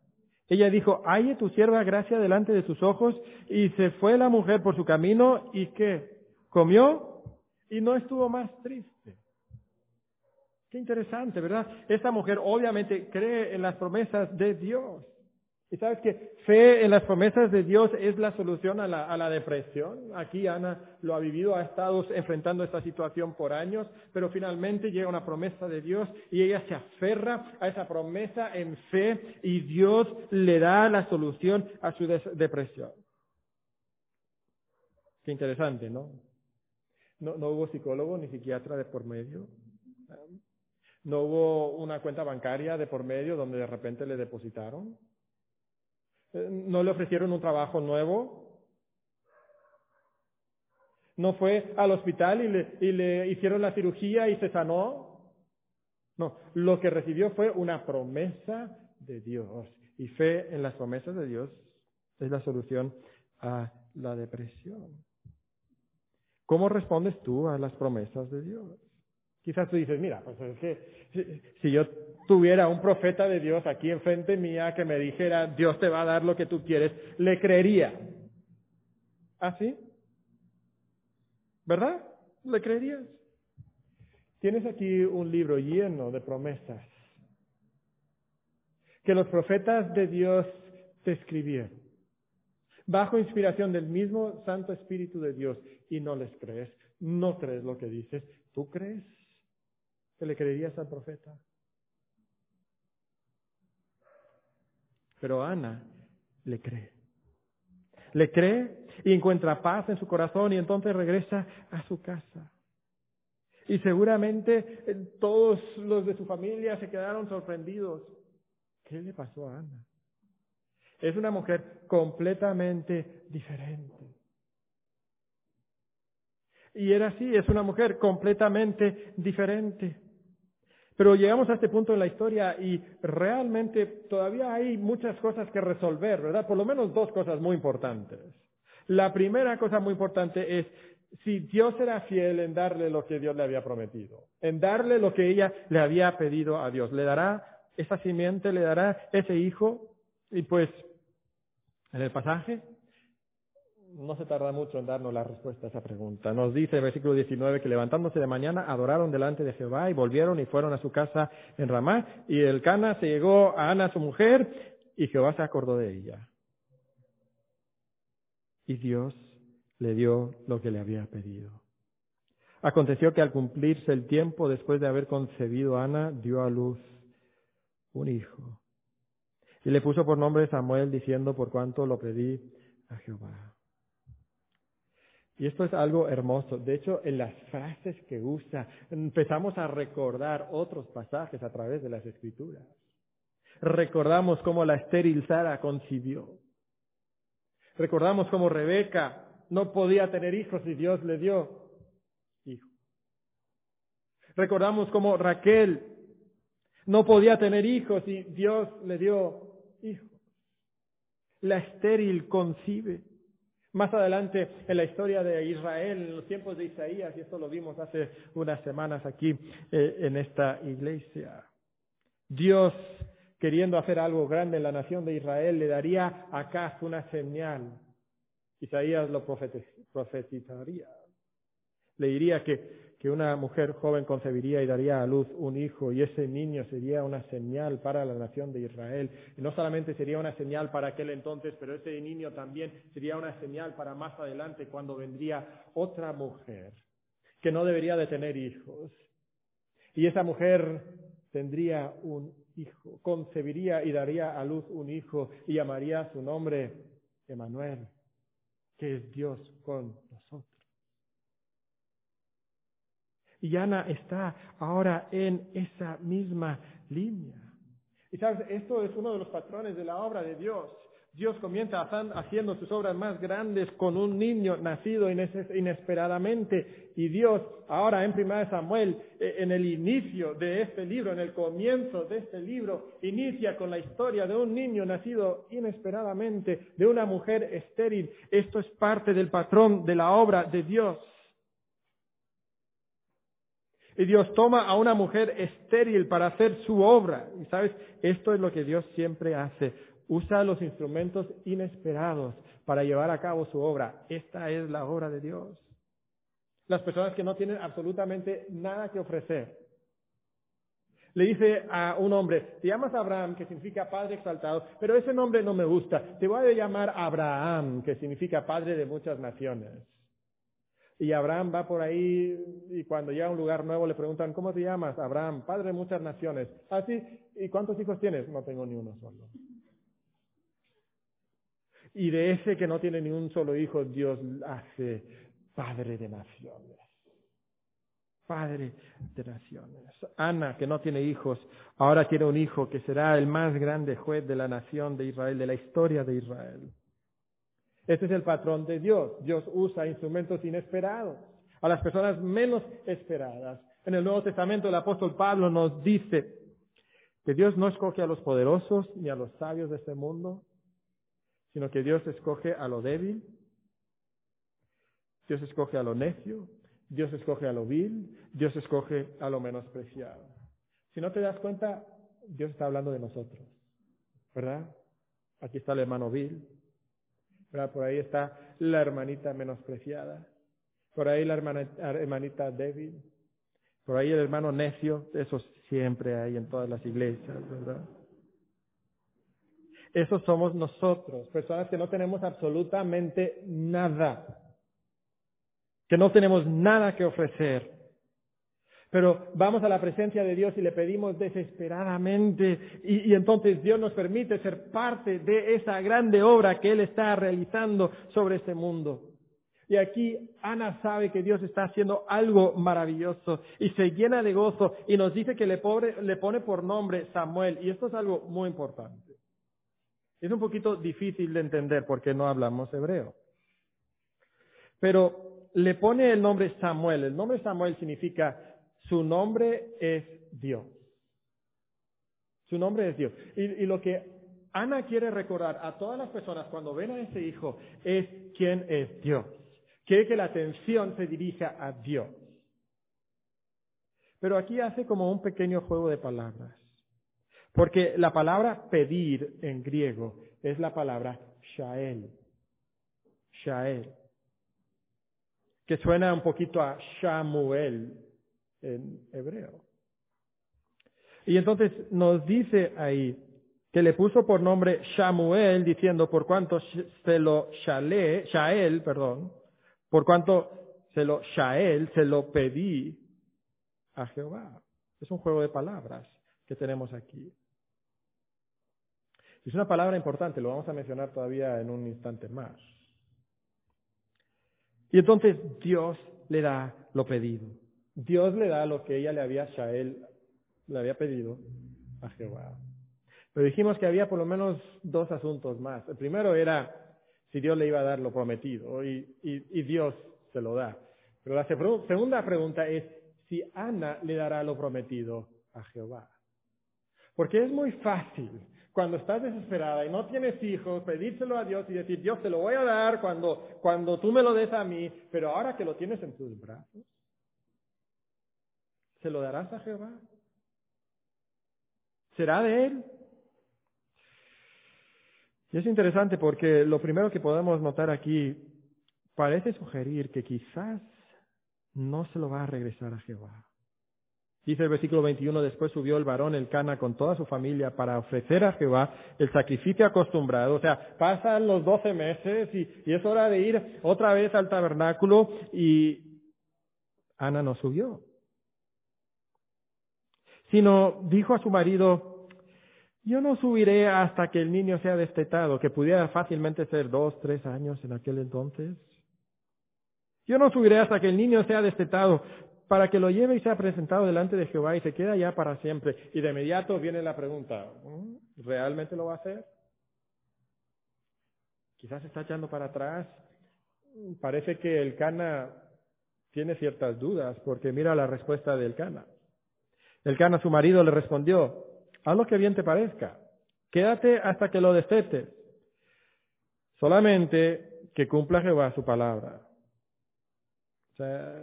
Ella dijo, halle tu sierva gracia delante de sus ojos, y se fue la mujer por su camino, y que comió, y no estuvo más triste. Qué interesante, ¿verdad? Esta mujer obviamente cree en las promesas de Dios. Y sabes que fe en las promesas de Dios es la solución a la, depresión. Aquí Ana lo ha vivido, ha estado enfrentando esta situación por años, pero finalmente llega una promesa de Dios y ella se aferra a esa promesa en fe y Dios le da la solución a su depresión. Qué interesante. ¿no? No hubo psicólogo ni psiquiatra de por medio. No hubo una cuenta bancaria de por medio donde de repente le depositaron. Eh, ¿No le ofrecieron un trabajo nuevo? ¿No fue al hospital y le, y le hicieron la cirugía y se sanó? No, lo que recibió fue una promesa de Dios. Y fe en las promesas de Dios es la solución a la depresión. ¿Cómo respondes tú a las promesas de Dios? Quizás tú dices, mira, pues es que si, yo tuviera un profeta de Dios aquí enfrente mía que me dijera, Dios te va a dar lo que tú quieres, le creería. ¿Así? ¿Ah, ¿Verdad? ¿Le creerías? Tienes aquí un libro lleno de promesas que los profetas de Dios te escribieron, bajo inspiración del mismo Santo Espíritu de Dios, y no les crees, no crees lo que dices, ¿tú crees? Que le creerías al profeta. Pero Ana le cree. Le cree y encuentra paz en su corazón y entonces regresa a su casa. Y seguramente eh, todos los de su familia se quedaron sorprendidos. ¿Qué le pasó a Ana? Es una mujer completamente diferente. Y era así, es una mujer completamente diferente. Pero llegamos a este punto en la historia y realmente todavía hay muchas cosas que resolver, ¿verdad? Por lo menos dos cosas muy importantes. La primera cosa muy importante es si Dios era fiel en darle lo que Dios le había prometido, en darle lo que ella le había pedido a Dios, le dará esa simiente, le dará ese hijo, y pues en el pasaje no se tarda mucho en darnos la respuesta a esa pregunta. Nos dice el versículo 19 que levantándose de mañana adoraron delante de Jehová y volvieron y fueron a su casa en Ramá y el Cana se llegó a Ana su mujer y Jehová se acordó de ella. Y Dios le dio lo que le había pedido. Aconteció que al cumplirse el tiempo después de haber concebido Ana dio a luz un hijo. Y le puso por nombre Samuel diciendo por cuanto lo pedí a Jehová. Y esto es algo hermoso. De hecho, en las frases que usa, empezamos a recordar otros pasajes a través de las escrituras. Recordamos cómo la estéril Sara concibió. Recordamos cómo Rebeca no podía tener hijos y Dios le dio hijos. Recordamos cómo Raquel no podía tener hijos y Dios le dio hijos. La estéril concibe. Más adelante en la historia de Israel, en los tiempos de Isaías, y esto lo vimos hace unas semanas aquí eh, en esta iglesia, Dios, queriendo hacer algo grande en la nación de Israel, le daría a Acaz una señal. Isaías lo profetizaría. Le diría que que una mujer joven concebiría y daría a luz un hijo y ese niño sería una señal para la nación de Israel. Y no solamente sería una señal para aquel entonces, pero ese niño también sería una señal para más adelante cuando vendría otra mujer que no debería de tener hijos. Y esa mujer tendría un hijo, concebiría y daría a luz un hijo y llamaría su nombre Emanuel, que es Dios con nosotros. Y Ana está ahora en esa misma línea. Y sabes, esto es uno de los patrones de la obra de Dios. Dios comienza haciendo sus obras más grandes con un niño nacido inesperadamente. Y Dios, ahora en Primera Samuel, eh, en el inicio de este libro, en el comienzo de este libro, inicia con la historia de un niño nacido inesperadamente, de una mujer estéril. Esto es parte del patrón de la obra de Dios. Y Dios toma a una mujer estéril para hacer su obra. Y sabes, esto es lo que Dios siempre hace. Usa los instrumentos inesperados para llevar a cabo su obra. Esta es la obra de Dios. Las personas que no tienen absolutamente nada que ofrecer. Le dice a un hombre, te llamas Abraham, que significa Padre exaltado, pero ese nombre no me gusta. Te voy a llamar Abraham, que significa Padre de muchas naciones. Y Abraham va por ahí y cuando llega a un lugar nuevo le preguntan, ¿cómo te llamas? Abraham, padre de muchas naciones. Así, ah, ¿y cuántos hijos tienes? No tengo ni uno solo. Y de ese que no tiene ni un solo hijo, Dios hace padre de naciones. Padre de naciones. Ana, que no tiene hijos, ahora tiene un hijo que será el más grande juez de la nación de Israel, de la historia de Israel. Este es el patrón de Dios. Dios usa instrumentos inesperados a las personas menos esperadas. En el Nuevo Testamento el apóstol Pablo nos dice que Dios no escoge a los poderosos ni a los sabios de este mundo, sino que Dios escoge a lo débil, Dios escoge a lo necio, Dios escoge a lo vil, Dios escoge a lo menospreciado. Si no te das cuenta, Dios está hablando de nosotros, ¿verdad? Aquí está el hermano vil, por ahí está la hermanita menospreciada. Por ahí la hermanita débil. Por ahí el hermano necio. Eso siempre hay en todas las iglesias, ¿verdad? Esos somos nosotros, personas que no tenemos absolutamente nada. Que no tenemos nada que ofrecer. Pero vamos a la presencia de Dios y le pedimos desesperadamente y, entonces Dios nos permite ser parte de esa grande obra que Él está realizando sobre este mundo. Y aquí Ana sabe que Dios está haciendo algo maravilloso y se llena de gozo y nos dice que le, le pone por nombre Samuel. Y esto es algo muy importante. Es un poquito difícil de entender porque no hablamos hebreo. Pero le pone el nombre Samuel. El nombre Samuel significa su nombre es Dios. Su nombre es Dios. Y, lo que Ana quiere recordar a todas las personas cuando ven a ese hijo es quién es Dios. Quiere que la atención se dirija a Dios. Pero aquí hace como un pequeño juego de palabras. Porque la palabra pedir en griego es la palabra shael. Shael. Que suena un poquito a Shamuel en hebreo. Y entonces nos dice ahí que le puso por nombre Shamuel diciendo por cuanto se lo Shael, perdón, por cuanto se lo Shael, se lo pedí a Jehová. Es un juego de palabras que tenemos aquí. Es una palabra importante, lo vamos a mencionar todavía en un instante más. Y entonces Dios le da lo pedido. Dios le da lo que ella le había, Shael, le había pedido a Jehová. Pero dijimos que había por lo menos dos asuntos más. El primero era si Dios le iba a dar lo prometido y, y Dios se lo da. Pero la segunda pregunta es si Ana le dará lo prometido a Jehová. Porque es muy fácil cuando estás desesperada y no tienes hijos, pedírselo a Dios y decir, Dios, te lo voy a dar cuando, cuando tú me lo des a mí, pero ahora que lo tienes en tus brazos, ¿se lo darás a Jehová? ¿Será de Él? Y es interesante porque lo primero que podemos notar aquí parece sugerir que quizás no se lo va a regresar a Jehová. Dice el versículo 21, después subió el varón el Cana con toda su familia para ofrecer a Jehová el sacrificio acostumbrado. O sea, pasan los doce meses y, y es hora de ir otra vez al tabernáculo y Ana no subió sino dijo a su marido, yo no subiré hasta que el niño sea destetado, que pudiera fácilmente ser dos, tres años en aquel entonces. Yo no subiré hasta que el niño sea destetado, para que lo lleve y sea presentado delante de Jehová y se quede allá para siempre. Y de inmediato viene la pregunta, ¿Mm? ¿realmente lo va a hacer? Quizás está echando para atrás. Parece que el Cana tiene ciertas dudas, porque mira la respuesta del Cana. El Cana, su marido, le respondió, haz lo que bien te parezca, quédate hasta que lo destetes, solamente que cumpla Jehová su palabra. O sea,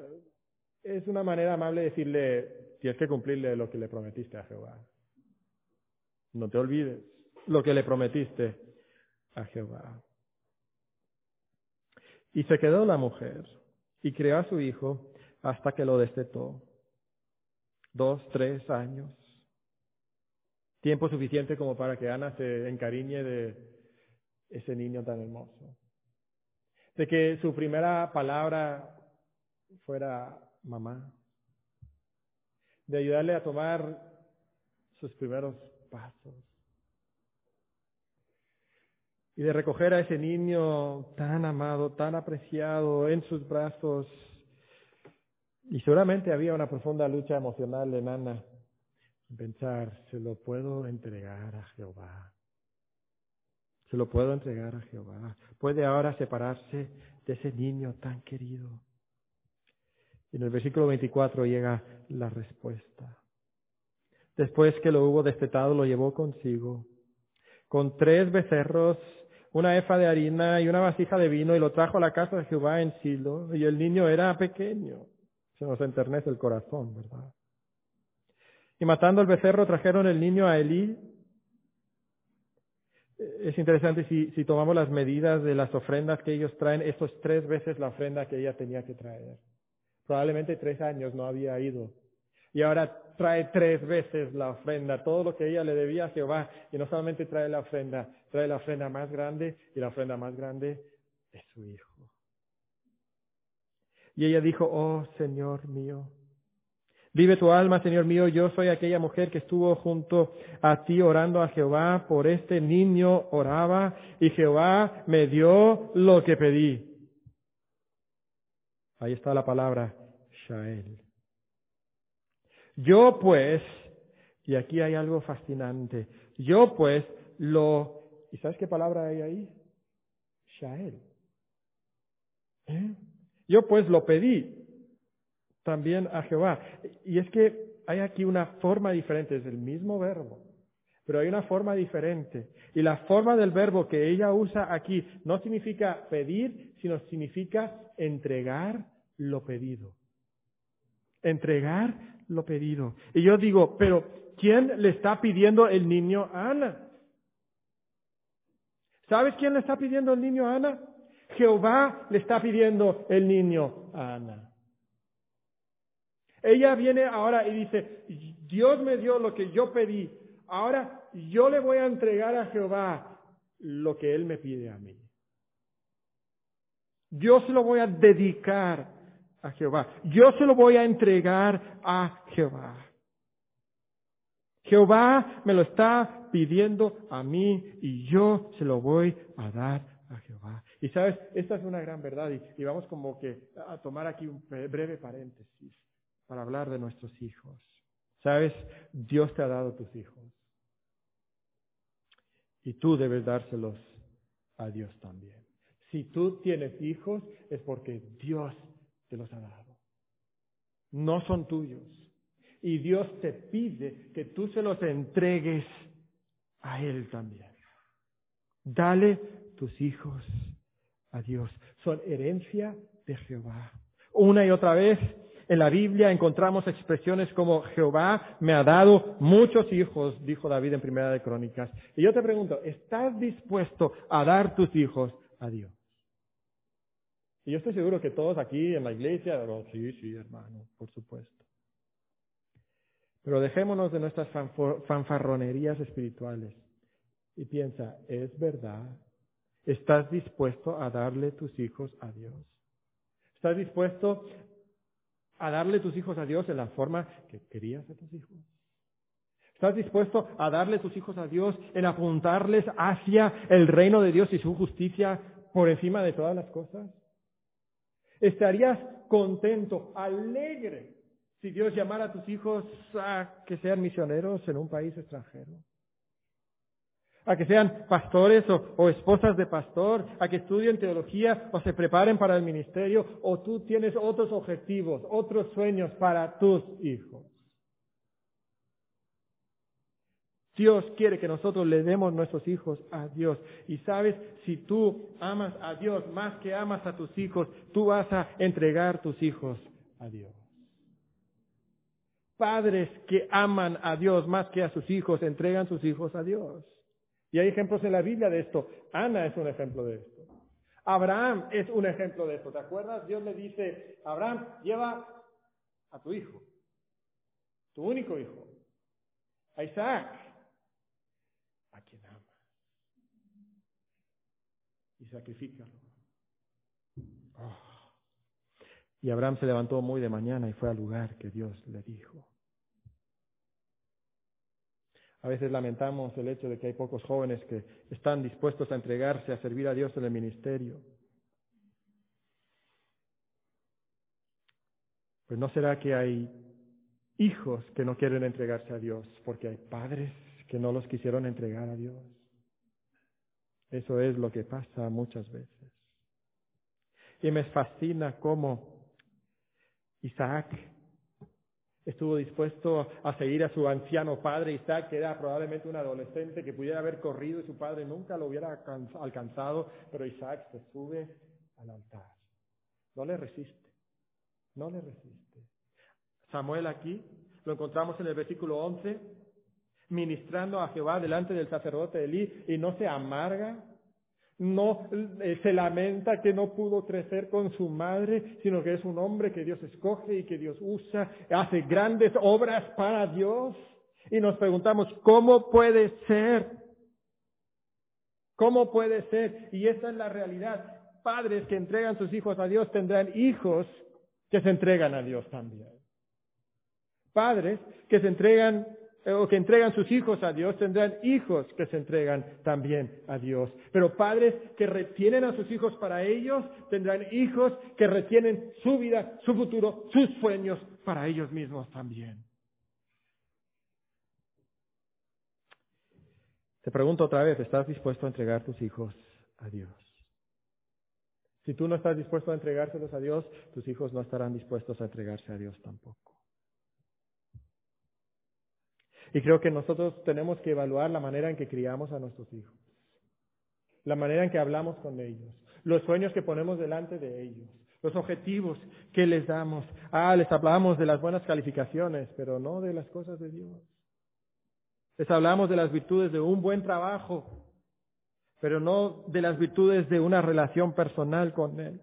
es una manera amable de decirle, tienes que cumplirle lo que le prometiste a Jehová. No te olvides lo que le prometiste a Jehová. Y se quedó la mujer y crió a su hijo hasta que lo destetó dos, tres años. Tiempo suficiente como para que Ana se encariñe de ese niño tan hermoso. De que su primera palabra fuera mamá. De ayudarle a tomar sus primeros pasos. Y de recoger a ese niño tan amado, tan apreciado en sus brazos y seguramente había una profunda lucha emocional en Ana. Pensar, se lo puedo entregar a Jehová. Se lo puedo entregar a Jehová. Puede ahora separarse de ese niño tan querido. Y en el versículo 24 llega la respuesta. Después que lo hubo destetado, lo llevó consigo, con tres becerros, una efa de harina y una vasija de vino, y lo trajo a la casa de Jehová en Silo, y el niño era pequeño. Nos enternece el corazón, ¿verdad? Y matando el becerro trajeron el niño a Elí. Es interesante si, si tomamos las medidas de las ofrendas que ellos traen, esto es tres veces la ofrenda que ella tenía que traer. Probablemente tres años no había ido. Y ahora trae tres veces la ofrenda, todo lo que ella le debía a Jehová. Y no solamente trae la ofrenda, trae la ofrenda más grande y la ofrenda más grande es su hijo. Y ella dijo, oh Señor mío, vive tu alma, Señor mío, yo soy aquella mujer que estuvo junto a ti orando a Jehová, por este niño oraba y Jehová me dio lo que pedí. Ahí está la palabra Shael. Yo pues, y aquí hay algo fascinante, yo pues lo, ¿y sabes qué palabra hay ahí? Shael. ¿Eh? Yo pues lo pedí también a Jehová. Y es que hay aquí una forma diferente, es el mismo verbo, pero hay una forma diferente. Y la forma del verbo que ella usa aquí no significa pedir, sino significa entregar lo pedido. Entregar lo pedido. Y yo digo, pero ¿quién le está pidiendo el niño a Ana? ¿Sabes quién le está pidiendo el niño a Ana? Jehová le está pidiendo el niño a Ana. Ella viene ahora y dice, Dios me dio lo que yo pedí, ahora yo le voy a entregar a Jehová lo que Él me pide a mí. Yo se lo voy a dedicar a Jehová. Yo se lo voy a entregar a Jehová. Jehová me lo está pidiendo a mí y yo se lo voy a dar. Y sabes, esta es una gran verdad y, vamos como que a tomar aquí un breve paréntesis para hablar de nuestros hijos. Sabes, Dios te ha dado tus hijos y tú debes dárselos a Dios también. Si tú tienes hijos es porque Dios te los ha dado. No son tuyos. Y Dios te pide que tú se los entregues a Él también. Dale tus hijos a Dios. Son herencia de Jehová. Una y otra vez en la Biblia encontramos expresiones como Jehová me ha dado muchos hijos, dijo David en Primera de Crónicas. Y yo te pregunto, ¿estás dispuesto a dar tus hijos a Dios? Y yo estoy seguro que todos aquí en la iglesia, oh, sí, sí, hermano, por supuesto. Pero dejémonos de nuestras fanfarronerías espirituales y piensa, ¿es verdad? ¿Estás dispuesto a darle tus hijos a Dios? ¿Estás dispuesto a darle tus hijos a Dios en la forma que querías a tus hijos? ¿Estás dispuesto a darle tus hijos a Dios en apuntarles hacia el reino de Dios y su justicia por encima de todas las cosas? ¿Estarías contento, alegre, si Dios llamara a tus hijos a que sean misioneros en un país extranjero? A que sean pastores o, esposas de pastor, a que estudien teología o se preparen para el ministerio, o tú tienes otros objetivos, otros sueños para tus hijos. Dios quiere que nosotros le demos nuestros hijos a Dios. Y sabes, si tú amas a Dios más que amas a tus hijos, tú vas a entregar tus hijos a Dios. Padres que aman a Dios más que a sus hijos, entregan sus hijos a Dios. Y hay ejemplos en la Biblia de esto. Ana es un ejemplo de esto. Abraham es un ejemplo de esto. ¿Te acuerdas? Dios le dice, Abraham, lleva a tu hijo, tu único hijo, a Isaac, y sacrifícalo. Oh. Y Abraham se levantó muy de mañana y fue al lugar que Dios le dijo. A veces lamentamos el hecho de que hay pocos jóvenes que están dispuestos a entregarse a servir a Dios en el ministerio. Pues no será que hay hijos que no quieren entregarse a Dios porque hay padres que no los quisieron entregar a Dios. Eso es lo que pasa muchas veces. Y me fascina cómo Isaac estuvo dispuesto a seguir a su anciano padre. Isaac, que era probablemente un adolescente que pudiera haber corrido y su padre nunca lo hubiera alcanzado, pero Isaac se sube al altar. No le resiste, no le resiste. Samuel aquí, lo encontramos en el versículo 11, ministrando a Jehová delante del sacerdote Elí y no se amarga, no eh, se lamenta que no pudo crecer con su madre, sino que es un hombre que Dios escoge y que Dios usa, hace grandes obras para Dios. Y nos preguntamos, ¿cómo puede ser? ¿Cómo puede ser? Y esa es la realidad. Padres que entregan sus hijos a Dios tendrán hijos que se entregan a Dios también. Padres que se entregan o que entregan sus hijos a Dios tendrán hijos que se entregan también a Dios. Pero padres que retienen a sus hijos para ellos tendrán hijos que retienen su vida, su futuro, sus sueños para ellos mismos también. Te pregunto otra vez, ¿estás dispuesto a entregar tus hijos a Dios? Si tú no estás dispuesto a entregárselos a Dios, tus hijos no estarán dispuestos a entregarse a Dios tampoco. Y creo que nosotros tenemos que evaluar la manera en que criamos a nuestros hijos, la manera en que hablamos con ellos, los sueños que ponemos delante de ellos, los objetivos que les damos. Ah, les hablamos de las buenas calificaciones, pero no de las cosas de Dios. Les hablamos de las virtudes de un buen trabajo, pero no de las virtudes de una relación personal con Él.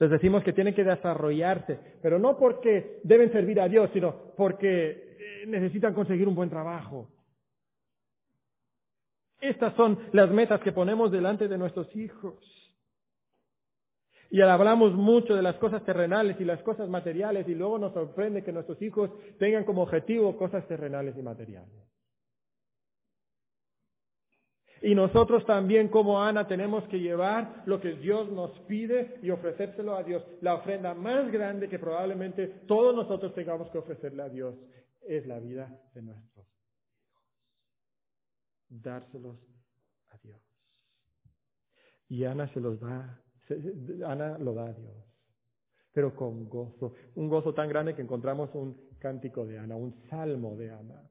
Les decimos que tienen que desarrollarse, pero no porque deben servir a Dios, sino porque necesitan conseguir un buen trabajo. Estas son las metas que ponemos delante de nuestros hijos. Y hablamos mucho de las cosas terrenales y las cosas materiales y luego nos sorprende que nuestros hijos tengan como objetivo cosas terrenales y materiales. Y nosotros también como Ana tenemos que llevar lo que Dios nos pide y ofrecérselo a Dios. La ofrenda más grande que probablemente todos nosotros tengamos que ofrecerle a Dios es la vida de nuestros hijos. Dárselos a Dios. Y Ana se los da, Ana lo da a Dios, pero con gozo. Un gozo tan grande que encontramos un cántico de Ana, un salmo de Ana.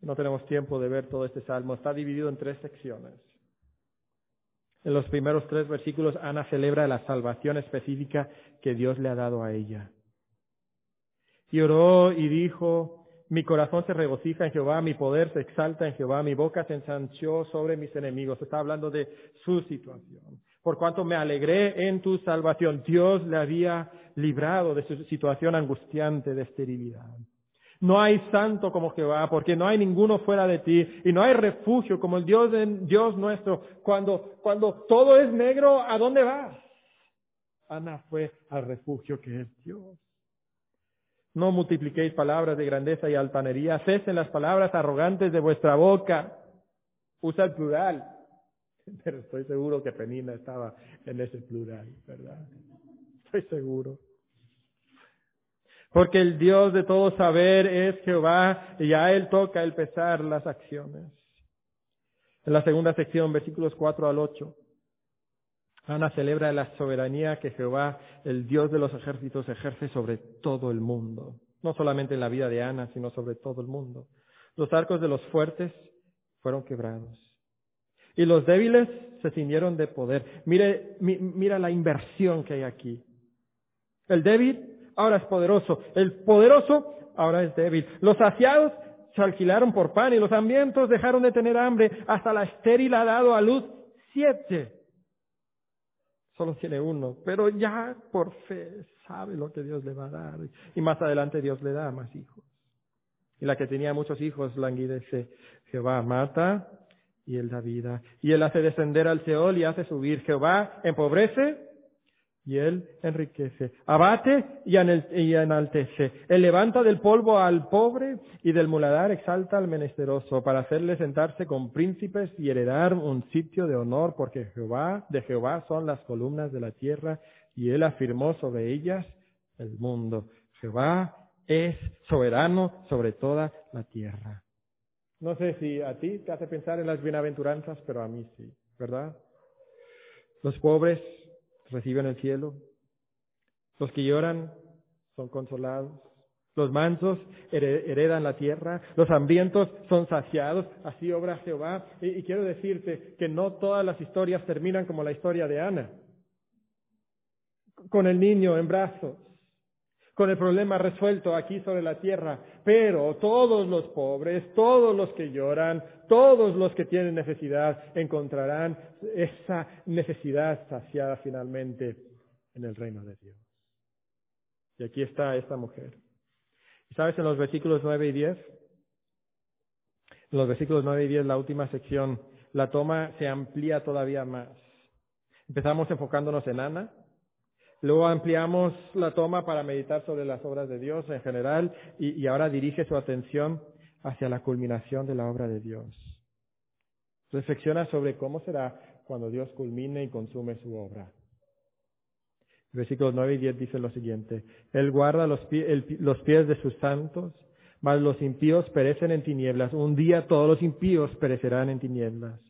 No tenemos tiempo de ver todo este salmo. Está dividido en tres secciones. En los primeros tres versículos, Ana celebra la salvación específica que Dios le ha dado a ella. Y oró y dijo, mi corazón se regocija en Jehová, mi poder se exalta en Jehová, mi boca se ensanchó sobre mis enemigos. Está hablando de su situación. Por cuanto me alegré en tu salvación, Dios le había librado de su situación angustiante de esterilidad. No hay santo como Jehová, porque no hay ninguno fuera de ti, y no hay refugio como el Dios, Dios nuestro. Cuando, cuando todo es negro, ¿a dónde vas? Ana fue al refugio que es Dios. No multipliquéis palabras de grandeza y altanería, cesen las palabras arrogantes de vuestra boca. Usa el plural. Pero estoy seguro que Penina estaba en ese plural, ¿verdad? Estoy seguro. Porque el Dios de todo saber es Jehová y a Él toca el pesar las acciones. En la segunda sección, versículos 4 al 8, Ana celebra la soberanía que Jehová, el Dios de los ejércitos, ejerce sobre todo el mundo. No solamente en la vida de Ana, sino sobre todo el mundo. Los arcos de los fuertes fueron quebrados. Y los débiles se ciñeron de poder. Mire, mira la inversión que hay aquí. El débil ahora es poderoso. El poderoso ahora es débil. Los saciados se alquilaron por pan y los hambrientos dejaron de tener hambre. Hasta la estéril ha dado a luz siete. Solo tiene uno, pero ya por fe sabe lo que Dios le va a dar. Y más adelante Dios le da más hijos. Y la que tenía muchos hijos languidece. Jehová mata y él da vida. Y él hace descender al Seol y hace subir. Jehová empobrece y él enriquece. Abate y enaltece. Él levanta del polvo al pobre y del muladar exalta al menesteroso para hacerle sentarse con príncipes y heredar un sitio de honor porque Jehová, de Jehová son las columnas de la tierra y él afirmó sobre ellas el mundo. Jehová es soberano sobre toda la tierra. No sé si a ti te hace pensar en las bienaventuranzas, pero a mí sí, ¿verdad? Los pobres reciben el cielo. Los que lloran son consolados. Los mansos heredan la tierra. Los hambrientos son saciados. Así obra Jehová. Y, quiero decirte que no todas las historias terminan como la historia de Ana. Con el niño en brazos. Con el problema resuelto aquí sobre la tierra. Pero todos los pobres, todos los que lloran, todos los que tienen necesidad encontrarán esa necesidad saciada finalmente en el reino de Dios. Y aquí está esta mujer. ¿Y sabes en los versículos 9 y 10? En los versículos 9 y 10, la última sección, la toma se amplía todavía más. Empezamos enfocándonos en Ana, luego ampliamos la toma para meditar sobre las obras de Dios en general y, ahora dirige su atención hacia la culminación de la obra de Dios. Reflexiona sobre cómo será cuando Dios culmine y consume su obra. Versículos 9 y 10 dicen lo siguiente, Él guarda los pies de sus santos, mas los impíos perecen en tinieblas. Un día todos los impíos perecerán en tinieblas.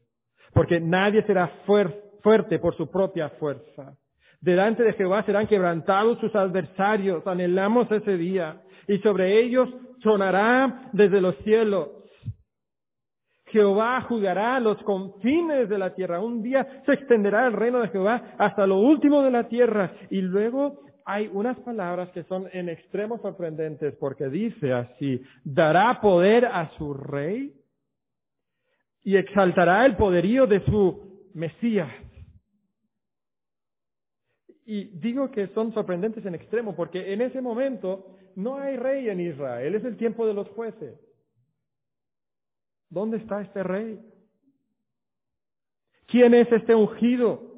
Porque nadie será fuerte por su propia fuerza. Delante de Jehová serán quebrantados sus adversarios. Anhelamos ese día. Y sobre ellos sonará desde los cielos. Jehová juzgará los confines de la tierra. Un día se extenderá el reino de Jehová hasta lo último de la tierra. Y luego hay unas palabras que son en extremo sorprendentes porque dice así, dará poder a su rey y exaltará el poderío de su Mesías. Y digo que son sorprendentes en extremo porque en ese momento no hay rey en Israel, es el tiempo de los jueces. ¿Dónde está este rey? ¿Quién es este ungido?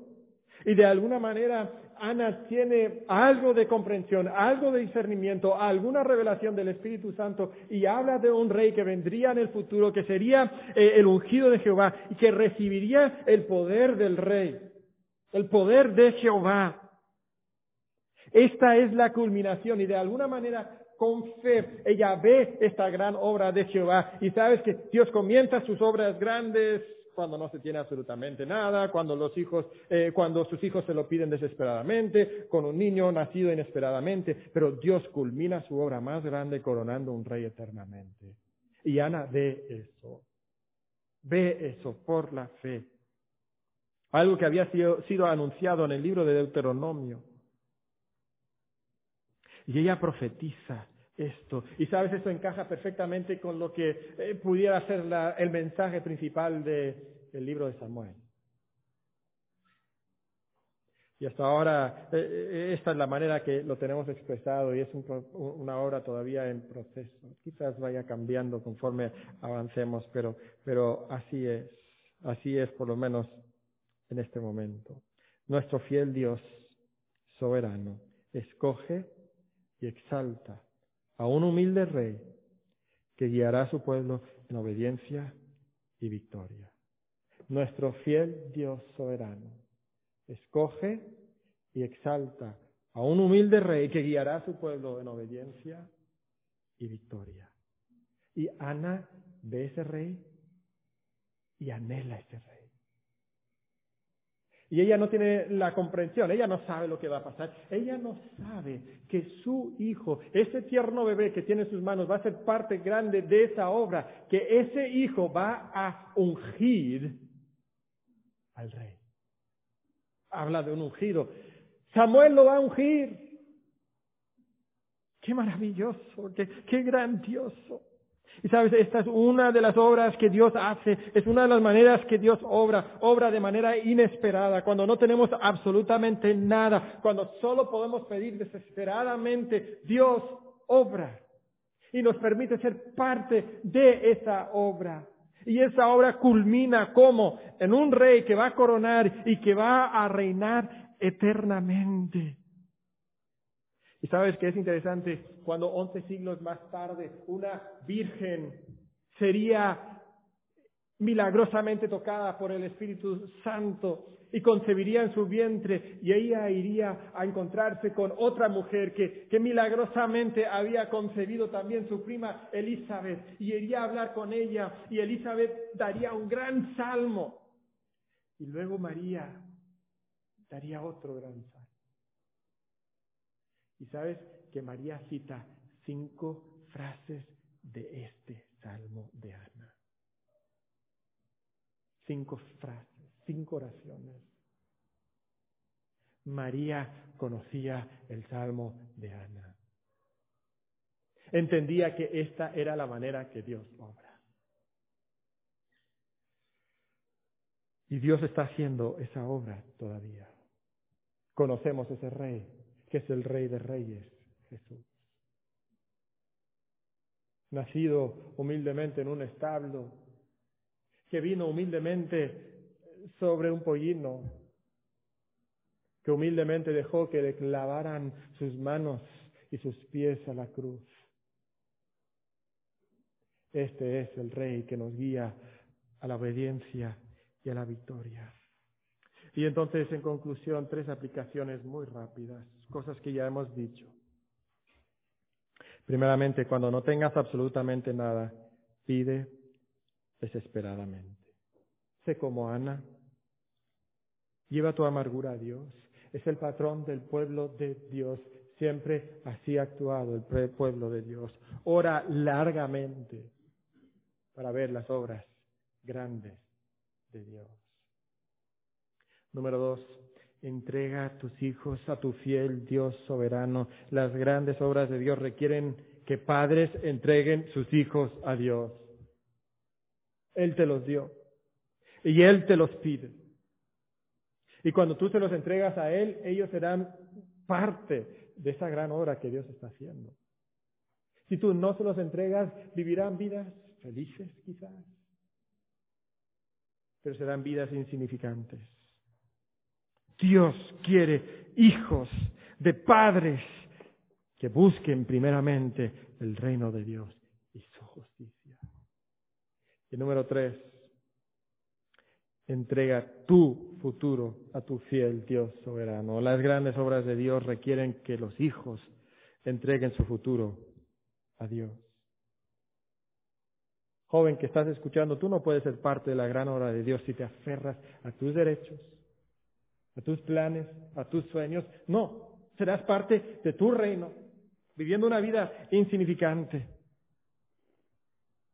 Y de alguna manera Ana tiene algo de comprensión, algo de discernimiento, alguna revelación del Espíritu Santo y habla de un rey que vendría en el futuro, que sería eh, el ungido de Jehová y que recibiría el poder del rey, el poder de Jehová. Esta es la culminación y de alguna manera con fe ella ve esta gran obra de Jehová y sabes que Dios comienza sus obras grandes cuando no se tiene absolutamente nada, cuando los hijos, eh, cuando sus hijos se lo piden desesperadamente, con un niño nacido inesperadamente, pero Dios culmina su obra más grande coronando un rey eternamente. Y Ana ve eso, ve eso por la fe. Algo que había sido, sido anunciado en el libro de Deuteronomio. Y ella profetiza esto. Y sabes, esto encaja perfectamente con lo que eh, pudiera ser el mensaje principal del libro de Samuel. Y hasta ahora, eh, eh, esta es la manera que lo tenemos expresado y es una obra todavía en proceso. Quizás vaya cambiando conforme avancemos, pero, pero así es. Así es por lo menos en este momento. Nuestro fiel Dios soberano escoge y exalta a un humilde rey que guiará a su pueblo en obediencia y victoria. Nuestro fiel Dios soberano escoge y exalta a un humilde rey que guiará a su pueblo en obediencia y victoria. Y Ana ve ese rey y anhela ese rey. Y ella no tiene la comprensión, ella no sabe lo que va a pasar. Ella no sabe que su hijo, ese tierno bebé que tiene en sus manos, va a ser parte grande de esa obra, que ese hijo va a ungir al rey. Habla de un ungido. Samuel lo va a ungir. Qué maravilloso, qué, qué grandioso. Y sabes, esta es una de las obras que Dios hace, es una de las maneras que Dios obra, obra de manera inesperada, cuando no tenemos absolutamente nada, cuando solo podemos pedir desesperadamente, Dios obra y nos permite ser parte de esa obra. Y esa obra culmina como en un rey que va a coronar y que va a reinar eternamente. Y sabes que es interesante cuando once siglos más tarde una virgen sería milagrosamente tocada por el Espíritu Santo y concebiría en su vientre y ella iría a encontrarse con otra mujer que, que milagrosamente había concebido también su prima Elizabeth y iría a hablar con ella y Elizabeth daría un gran salmo y luego María daría otro gran salmo. Y sabes que María cita cinco frases de este salmo de Ana. Cinco frases, cinco oraciones. María conocía el salmo de Ana. Entendía que esta era la manera que Dios obra. Y Dios está haciendo esa obra todavía. Conocemos ese rey que es el Rey de Reyes, Jesús. Nacido humildemente en un establo, que vino humildemente sobre un pollino, que humildemente dejó que le clavaran sus manos y sus pies a la cruz. Este es el Rey que nos guía a la obediencia y a la victoria. Y entonces, en conclusión, tres aplicaciones muy rápidas, cosas que ya hemos dicho. Primeramente, cuando no tengas absolutamente nada, pide desesperadamente. Sé como Ana. Lleva tu amargura a Dios. Es el patrón del pueblo de Dios. Siempre así ha actuado el pueblo de Dios. Ora largamente para ver las obras grandes de Dios. Número dos, entrega a tus hijos a tu fiel Dios soberano. Las grandes obras de Dios requieren que padres entreguen sus hijos a Dios. Él te los dio y Él te los pide. Y cuando tú se los entregas a Él, ellos serán parte de esa gran obra que Dios está haciendo. Si tú no se los entregas, vivirán vidas felices quizás, pero serán vidas insignificantes. Dios quiere hijos de padres que busquen primeramente el reino de Dios y su justicia. Y número tres, entrega tu futuro a tu fiel Dios soberano. Las grandes obras de Dios requieren que los hijos entreguen su futuro a Dios. Joven que estás escuchando, tú no puedes ser parte de la gran obra de Dios si te aferras a tus derechos, a tus planes, a tus sueños. No, serás parte de tu reino, viviendo una vida insignificante.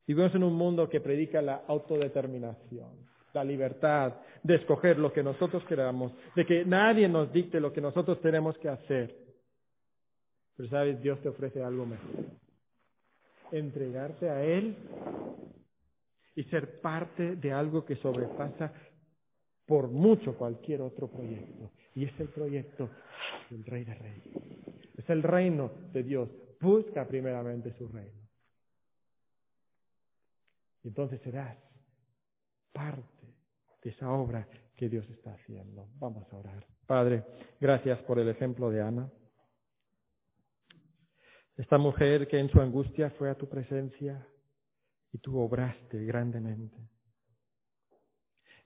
Vivimos en un mundo que predica la autodeterminación la libertad de escoger lo que nosotros queramos, de que nadie nos dicte lo que nosotros tenemos que hacer. Pero sabes, Dios te ofrece algo mejor. Entregarte a Él y ser parte de algo que sobrepasa por mucho cualquier otro proyecto. Y es el proyecto del Rey de Reyes. Es el reino de Dios. Busca primeramente su reino. Y entonces serás parte de esa obra que Dios está haciendo. Vamos a orar. Padre, gracias por el ejemplo de Ana. Esta mujer que en su angustia fue a tu presencia y tú obraste grandemente.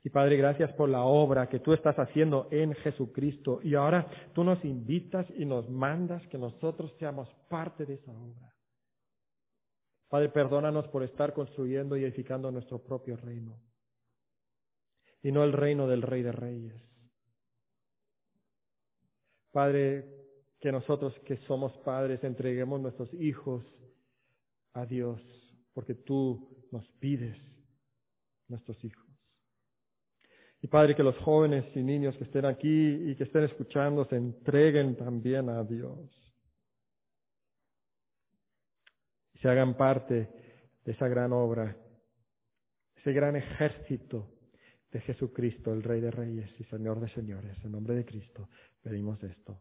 Y Padre, gracias por la obra que tú estás haciendo en Jesucristo. Y ahora tú nos invitas y nos mandas que nosotros seamos parte de esa obra. Padre, perdónanos por estar construyendo y edificando nuestro propio reino y no el reino del Rey de Reyes. Padre, que nosotros que somos padres entreguemos nuestros hijos a Dios, porque tú nos pides nuestros hijos. Y Padre, que los jóvenes y niños que estén aquí y que estén escuchando se entreguen también a Dios. Y se hagan parte de esa gran obra, ese gran ejército de Jesucristo, el Rey de Reyes y Señor de Señores. En nombre de Cristo pedimos esto.